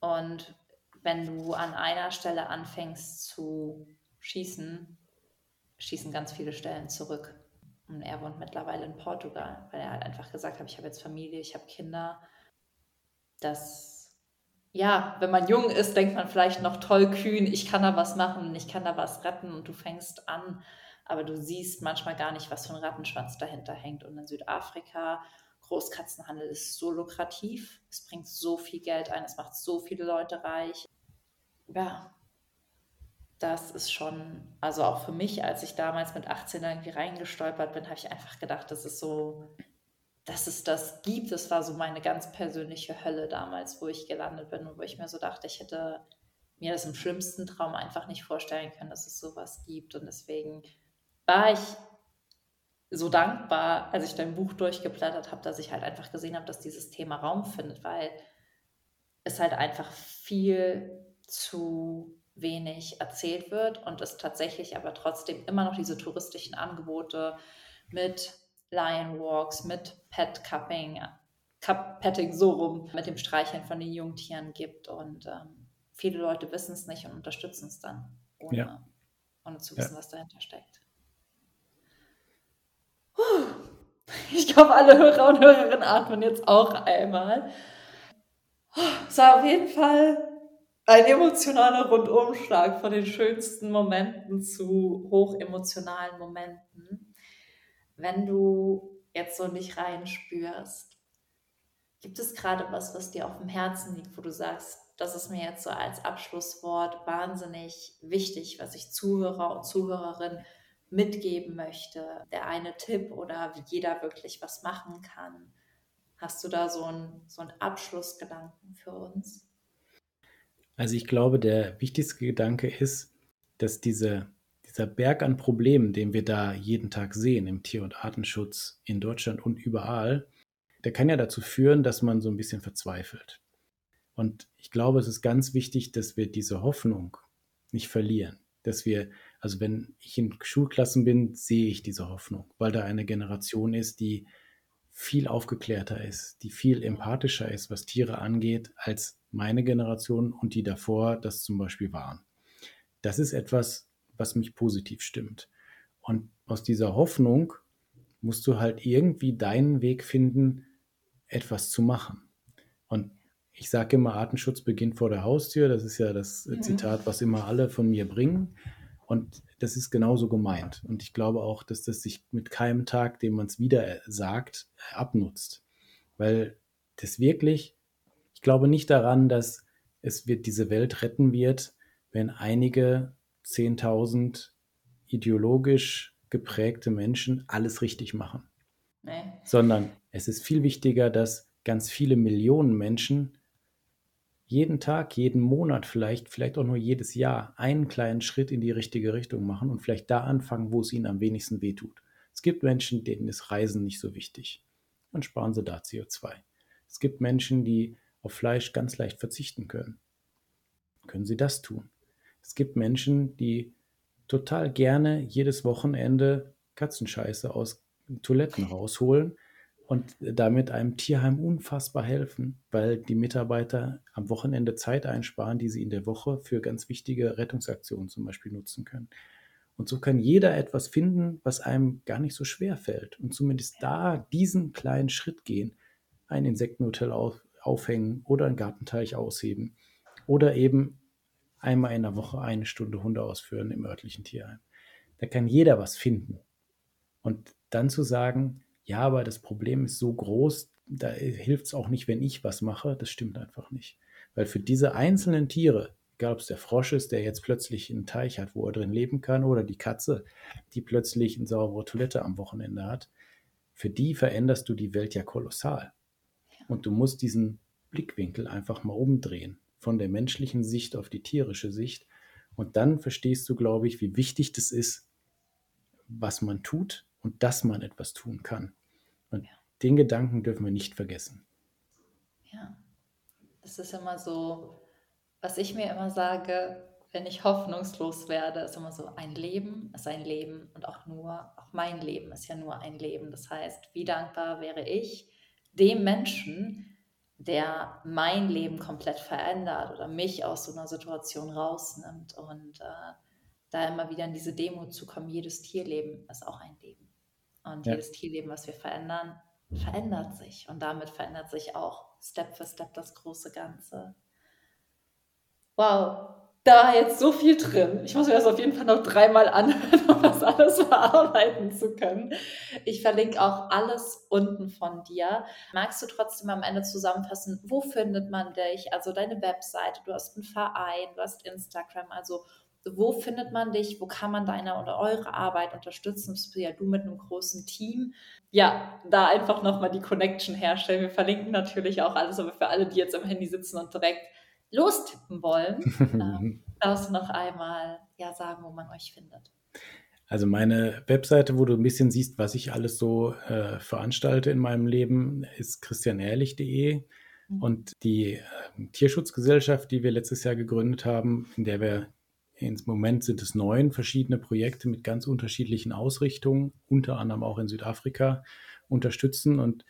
Und wenn du an einer Stelle anfängst zu schießen, schießen ganz viele Stellen zurück. Und er wohnt mittlerweile in Portugal, weil er halt einfach gesagt hat, ich habe jetzt Familie, ich habe Kinder. Das, ja, wenn man jung ist, denkt man vielleicht noch toll kühn, ich kann da was machen, ich kann da was retten und du fängst an, aber du siehst manchmal gar nicht, was für ein Rattenschwanz dahinter hängt. Und in Südafrika Großkatzenhandel ist so lukrativ, es bringt so viel Geld ein, es macht so viele Leute reich. Ja, das ist schon, also auch für mich, als ich damals mit 18 irgendwie reingestolpert bin, habe ich einfach gedacht, das ist so, dass es das gibt. Das war so meine ganz persönliche Hölle damals, wo ich gelandet bin und wo ich mir so dachte, ich hätte mir das im schlimmsten Traum einfach nicht vorstellen können, dass es sowas gibt. Und deswegen war ich so dankbar, als ich dein Buch durchgeblättert habe, dass ich halt einfach gesehen habe, dass dieses Thema Raum findet, weil es halt einfach viel zu wenig erzählt wird und es tatsächlich aber trotzdem immer noch diese touristischen Angebote mit Lion Walks, mit Pet Cupping, Cup Petting so rum, mit dem Streicheln von den Jungtieren gibt und ähm, viele Leute wissen es nicht und unterstützen es dann, ohne, ja. ohne zu wissen, ja. was dahinter steckt. Ich glaube, alle Hörer und Hörerinnen atmen jetzt auch einmal. Es war auf jeden Fall ein emotionaler Rundumschlag von den schönsten Momenten zu hochemotionalen Momenten. Wenn du jetzt so nicht reinspürst, gibt es gerade was, was dir auf dem Herzen liegt, wo du sagst, das ist mir jetzt so als Abschlusswort wahnsinnig wichtig, was ich Zuhörer und Zuhörerinnen mitgeben möchte, der eine Tipp oder wie jeder wirklich was machen kann. Hast du da so einen, so einen Abschlussgedanken für uns? Also ich glaube, der wichtigste Gedanke ist, dass diese, dieser Berg an Problemen, den wir da jeden Tag sehen im Tier- und Artenschutz in Deutschland und überall, der kann ja dazu führen, dass man so ein bisschen verzweifelt. Und ich glaube, es ist ganz wichtig, dass wir diese Hoffnung nicht verlieren, dass wir also wenn ich in Schulklassen bin, sehe ich diese Hoffnung, weil da eine Generation ist, die viel aufgeklärter ist, die viel empathischer ist, was Tiere angeht, als meine Generation und die davor das zum Beispiel waren. Das ist etwas, was mich positiv stimmt. Und aus dieser Hoffnung musst du halt irgendwie deinen Weg finden, etwas zu machen. Und ich sage immer, Artenschutz beginnt vor der Haustür. Das ist ja das mhm. Zitat, was immer alle von mir bringen. Und das ist genauso gemeint. Und ich glaube auch, dass das sich mit keinem Tag, den man es wieder sagt, abnutzt. Weil das wirklich, ich glaube nicht daran, dass es wird diese Welt retten wird, wenn einige 10.000 ideologisch geprägte Menschen alles richtig machen. Nee. Sondern es ist viel wichtiger, dass ganz viele Millionen Menschen jeden Tag, jeden Monat vielleicht, vielleicht auch nur jedes Jahr einen kleinen Schritt in die richtige Richtung machen und vielleicht da anfangen, wo es ihnen am wenigsten wehtut. Es gibt Menschen, denen ist Reisen nicht so wichtig. Dann sparen sie da CO2. Es gibt Menschen, die auf Fleisch ganz leicht verzichten können. Können sie das tun? Es gibt Menschen, die total gerne jedes Wochenende Katzenscheiße aus Toiletten rausholen und damit einem Tierheim unfassbar helfen, weil die Mitarbeiter am Wochenende Zeit einsparen, die sie in der Woche für ganz wichtige Rettungsaktionen zum Beispiel nutzen können. Und so kann jeder etwas finden, was einem gar nicht so schwer fällt. Und zumindest da diesen kleinen Schritt gehen, ein Insektenhotel auf, aufhängen oder einen Gartenteich ausheben oder eben einmal in der Woche eine Stunde Hunde ausführen im örtlichen Tierheim. Da kann jeder was finden. Und dann zu sagen, ja, aber das Problem ist so groß, da hilft es auch nicht, wenn ich was mache. Das stimmt einfach nicht. Weil für diese einzelnen Tiere, egal ob es der Frosch ist, der jetzt plötzlich einen Teich hat, wo er drin leben kann, oder die Katze, die plötzlich eine saubere Toilette am Wochenende hat, für die veränderst du die Welt ja kolossal. Und du musst diesen Blickwinkel einfach mal umdrehen, von der menschlichen Sicht auf die tierische Sicht. Und dann verstehst du, glaube ich, wie wichtig das ist, was man tut und dass man etwas tun kann. Und ja. den Gedanken dürfen wir nicht vergessen. Ja, das ist immer so, was ich mir immer sage, wenn ich hoffnungslos werde, ist immer so, ein Leben ist ein Leben und auch nur, auch mein Leben ist ja nur ein Leben. Das heißt, wie dankbar wäre ich dem Menschen, der mein Leben komplett verändert oder mich aus so einer Situation rausnimmt und äh, da immer wieder in diese Demo zu kommen, jedes Tierleben ist auch ein Leben. Und ja. jedes Tierleben, was wir verändern, verändert sich. Und damit verändert sich auch Step für Step das große Ganze. Wow, da jetzt so viel drin. Ich muss mir das auf jeden Fall noch dreimal anhören, um das alles verarbeiten zu können. Ich verlinke auch alles unten von dir. Magst du trotzdem am Ende zusammenfassen, wo findet man dich? Also deine Webseite, du hast einen Verein, du hast Instagram, also wo findet man dich, wo kann man deine oder eure Arbeit unterstützen? Bist du ja du mit einem großen Team. Ja, da einfach nochmal die Connection herstellen. Wir verlinken natürlich auch alles, aber für alle, die jetzt am Handy sitzen und direkt lostippen wollen, ähm, darfst du noch einmal ja, sagen, wo man euch findet. Also meine Webseite, wo du ein bisschen siehst, was ich alles so äh, veranstalte in meinem Leben, ist christianehrlich.de. Mhm. Und die äh, Tierschutzgesellschaft, die wir letztes Jahr gegründet haben, in der wir im Moment sind es neun verschiedene Projekte mit ganz unterschiedlichen Ausrichtungen, unter anderem auch in Südafrika, unterstützen und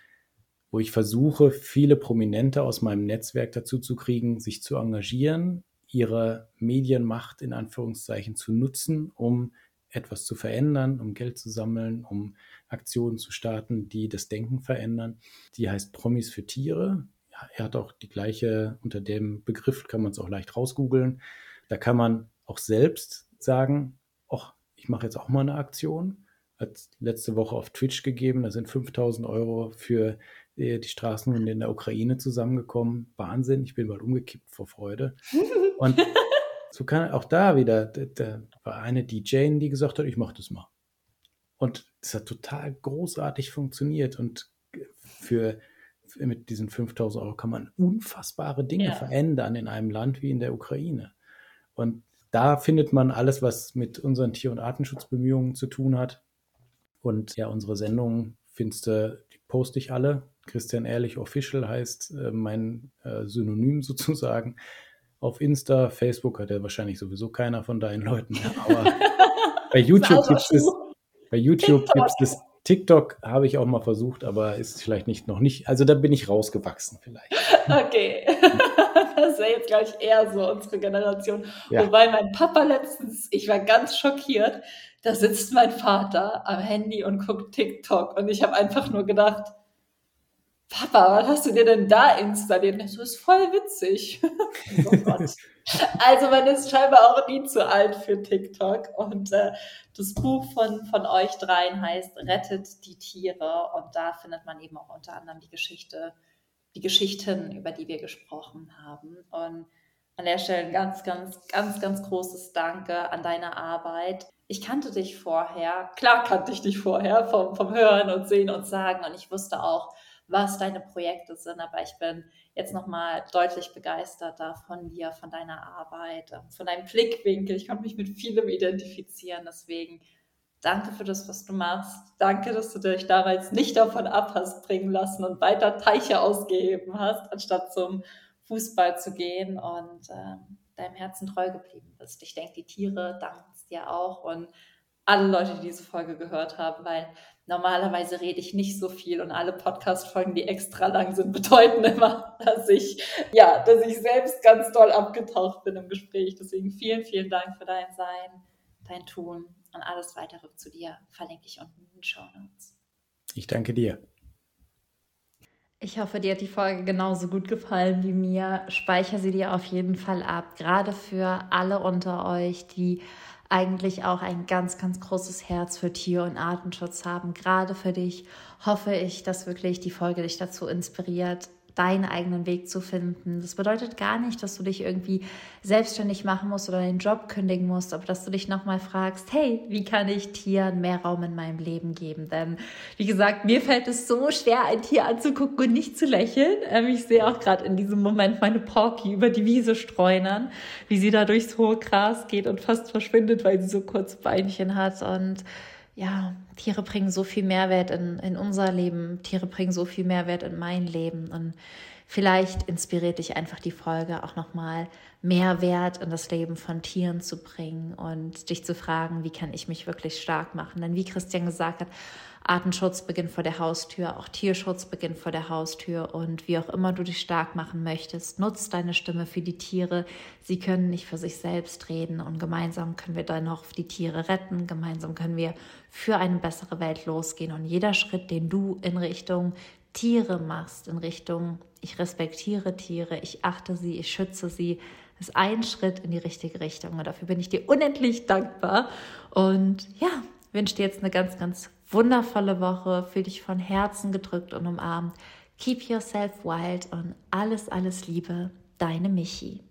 wo ich versuche, viele Prominente aus meinem Netzwerk dazu zu kriegen, sich zu engagieren, ihre Medienmacht in Anführungszeichen zu nutzen, um etwas zu verändern, um Geld zu sammeln, um Aktionen zu starten, die das Denken verändern. Die heißt Promis für Tiere. Er hat auch die gleiche, unter dem Begriff kann man es auch leicht rausgoogeln. Da kann man auch selbst sagen, ach, ich mache jetzt auch mal eine Aktion. Hat letzte Woche auf Twitch gegeben, da sind 5000 Euro für die Straßenhunde in der Ukraine zusammengekommen. Wahnsinn, ich bin mal umgekippt vor Freude. Und so kann auch da wieder, da war eine DJ, die gesagt hat, ich mache das mal. Und das hat total großartig funktioniert und für, für mit diesen 5000 Euro kann man unfassbare Dinge ja. verändern in einem Land wie in der Ukraine. Und da findet man alles, was mit unseren Tier- und Artenschutzbemühungen zu tun hat. Und ja, unsere Sendungen findest du, die poste ich alle. Christian Ehrlich Official heißt äh, mein äh, Synonym sozusagen. Auf Insta, Facebook hat ja wahrscheinlich sowieso keiner von deinen Leuten. Aber bei YouTube gibt es, bei YouTube gibt es TikTok habe ich auch mal versucht, aber ist vielleicht nicht noch nicht. Also da bin ich rausgewachsen vielleicht. Okay. das ist ja jetzt, glaube ich, eher so unsere Generation. Ja. Wobei mein Papa letztens, ich war ganz schockiert, da sitzt mein Vater am Handy und guckt TikTok und ich habe einfach nur gedacht, Papa, was hast du dir denn da installiert? Das ist voll witzig. oh. Also man ist scheinbar auch nie zu alt für TikTok. Und äh, das Buch von, von euch dreien heißt Rettet die Tiere. Und da findet man eben auch unter anderem die Geschichte, die Geschichten, über die wir gesprochen haben. Und an der Stelle ein ganz, ganz, ganz, ganz großes Danke an deine Arbeit. Ich kannte dich vorher, klar kannte ich dich vorher vom, vom Hören und Sehen und Sagen. Und ich wusste auch, was deine Projekte sind, aber ich bin jetzt nochmal deutlich begeisterter von dir, von deiner Arbeit, ähm, von deinem Blickwinkel. Ich konnte mich mit vielem identifizieren, deswegen danke für das, was du machst. Danke, dass du dich damals nicht davon ab hast bringen lassen und weiter Teiche ausgeheben hast, anstatt zum Fußball zu gehen und ähm, deinem Herzen treu geblieben bist. Ich denke, die Tiere danken es dir auch und alle Leute, die diese Folge gehört haben, weil normalerweise rede ich nicht so viel und alle Podcast-Folgen, die extra lang sind, bedeuten immer, dass ich, ja, dass ich selbst ganz doll abgetaucht bin im Gespräch. Deswegen vielen, vielen Dank für dein Sein, dein Tun und alles weitere zu dir verlinke ich unten in den Show Notes. Ich danke dir. Ich hoffe, dir hat die Folge genauso gut gefallen wie mir. Speicher sie dir auf jeden Fall ab, gerade für alle unter euch, die eigentlich auch ein ganz, ganz großes Herz für Tier- und Artenschutz haben. Gerade für dich hoffe ich, dass wirklich die Folge dich dazu inspiriert, deinen eigenen Weg zu finden. Das bedeutet gar nicht, dass du dich irgendwie selbstständig machen musst oder deinen Job kündigen musst, aber dass du dich nochmal fragst, hey, wie kann ich Tieren mehr Raum in meinem Leben geben? Denn wie gesagt, mir fällt es so schwer, ein Tier anzugucken und nicht zu lächeln. Ähm, ich sehe auch gerade in diesem Moment meine Porky über die Wiese streunern, wie sie da durchs hohe Gras geht und fast verschwindet, weil sie so kurze Beinchen hat und ja, Tiere bringen so viel Mehrwert in, in unser Leben, Tiere bringen so viel Mehrwert in mein Leben. Und vielleicht inspiriert dich einfach die Folge auch nochmal Mehrwert in das Leben von Tieren zu bringen und dich zu fragen, wie kann ich mich wirklich stark machen. Denn wie Christian gesagt hat, Artenschutz beginnt vor der Haustür, auch Tierschutz beginnt vor der Haustür. Und wie auch immer du dich stark machen möchtest, nutz deine Stimme für die Tiere. Sie können nicht für sich selbst reden. Und gemeinsam können wir dann noch die Tiere retten, gemeinsam können wir für eine bessere Welt losgehen. Und jeder Schritt, den du in Richtung Tiere machst, in Richtung ich respektiere Tiere, ich achte sie, ich schütze sie, ist ein Schritt in die richtige Richtung. Und dafür bin ich dir unendlich dankbar. Und ja, wünsche dir jetzt eine ganz, ganz wundervolle Woche. Fühl dich von Herzen gedrückt und umarmt. Keep yourself wild und alles, alles Liebe. Deine Michi.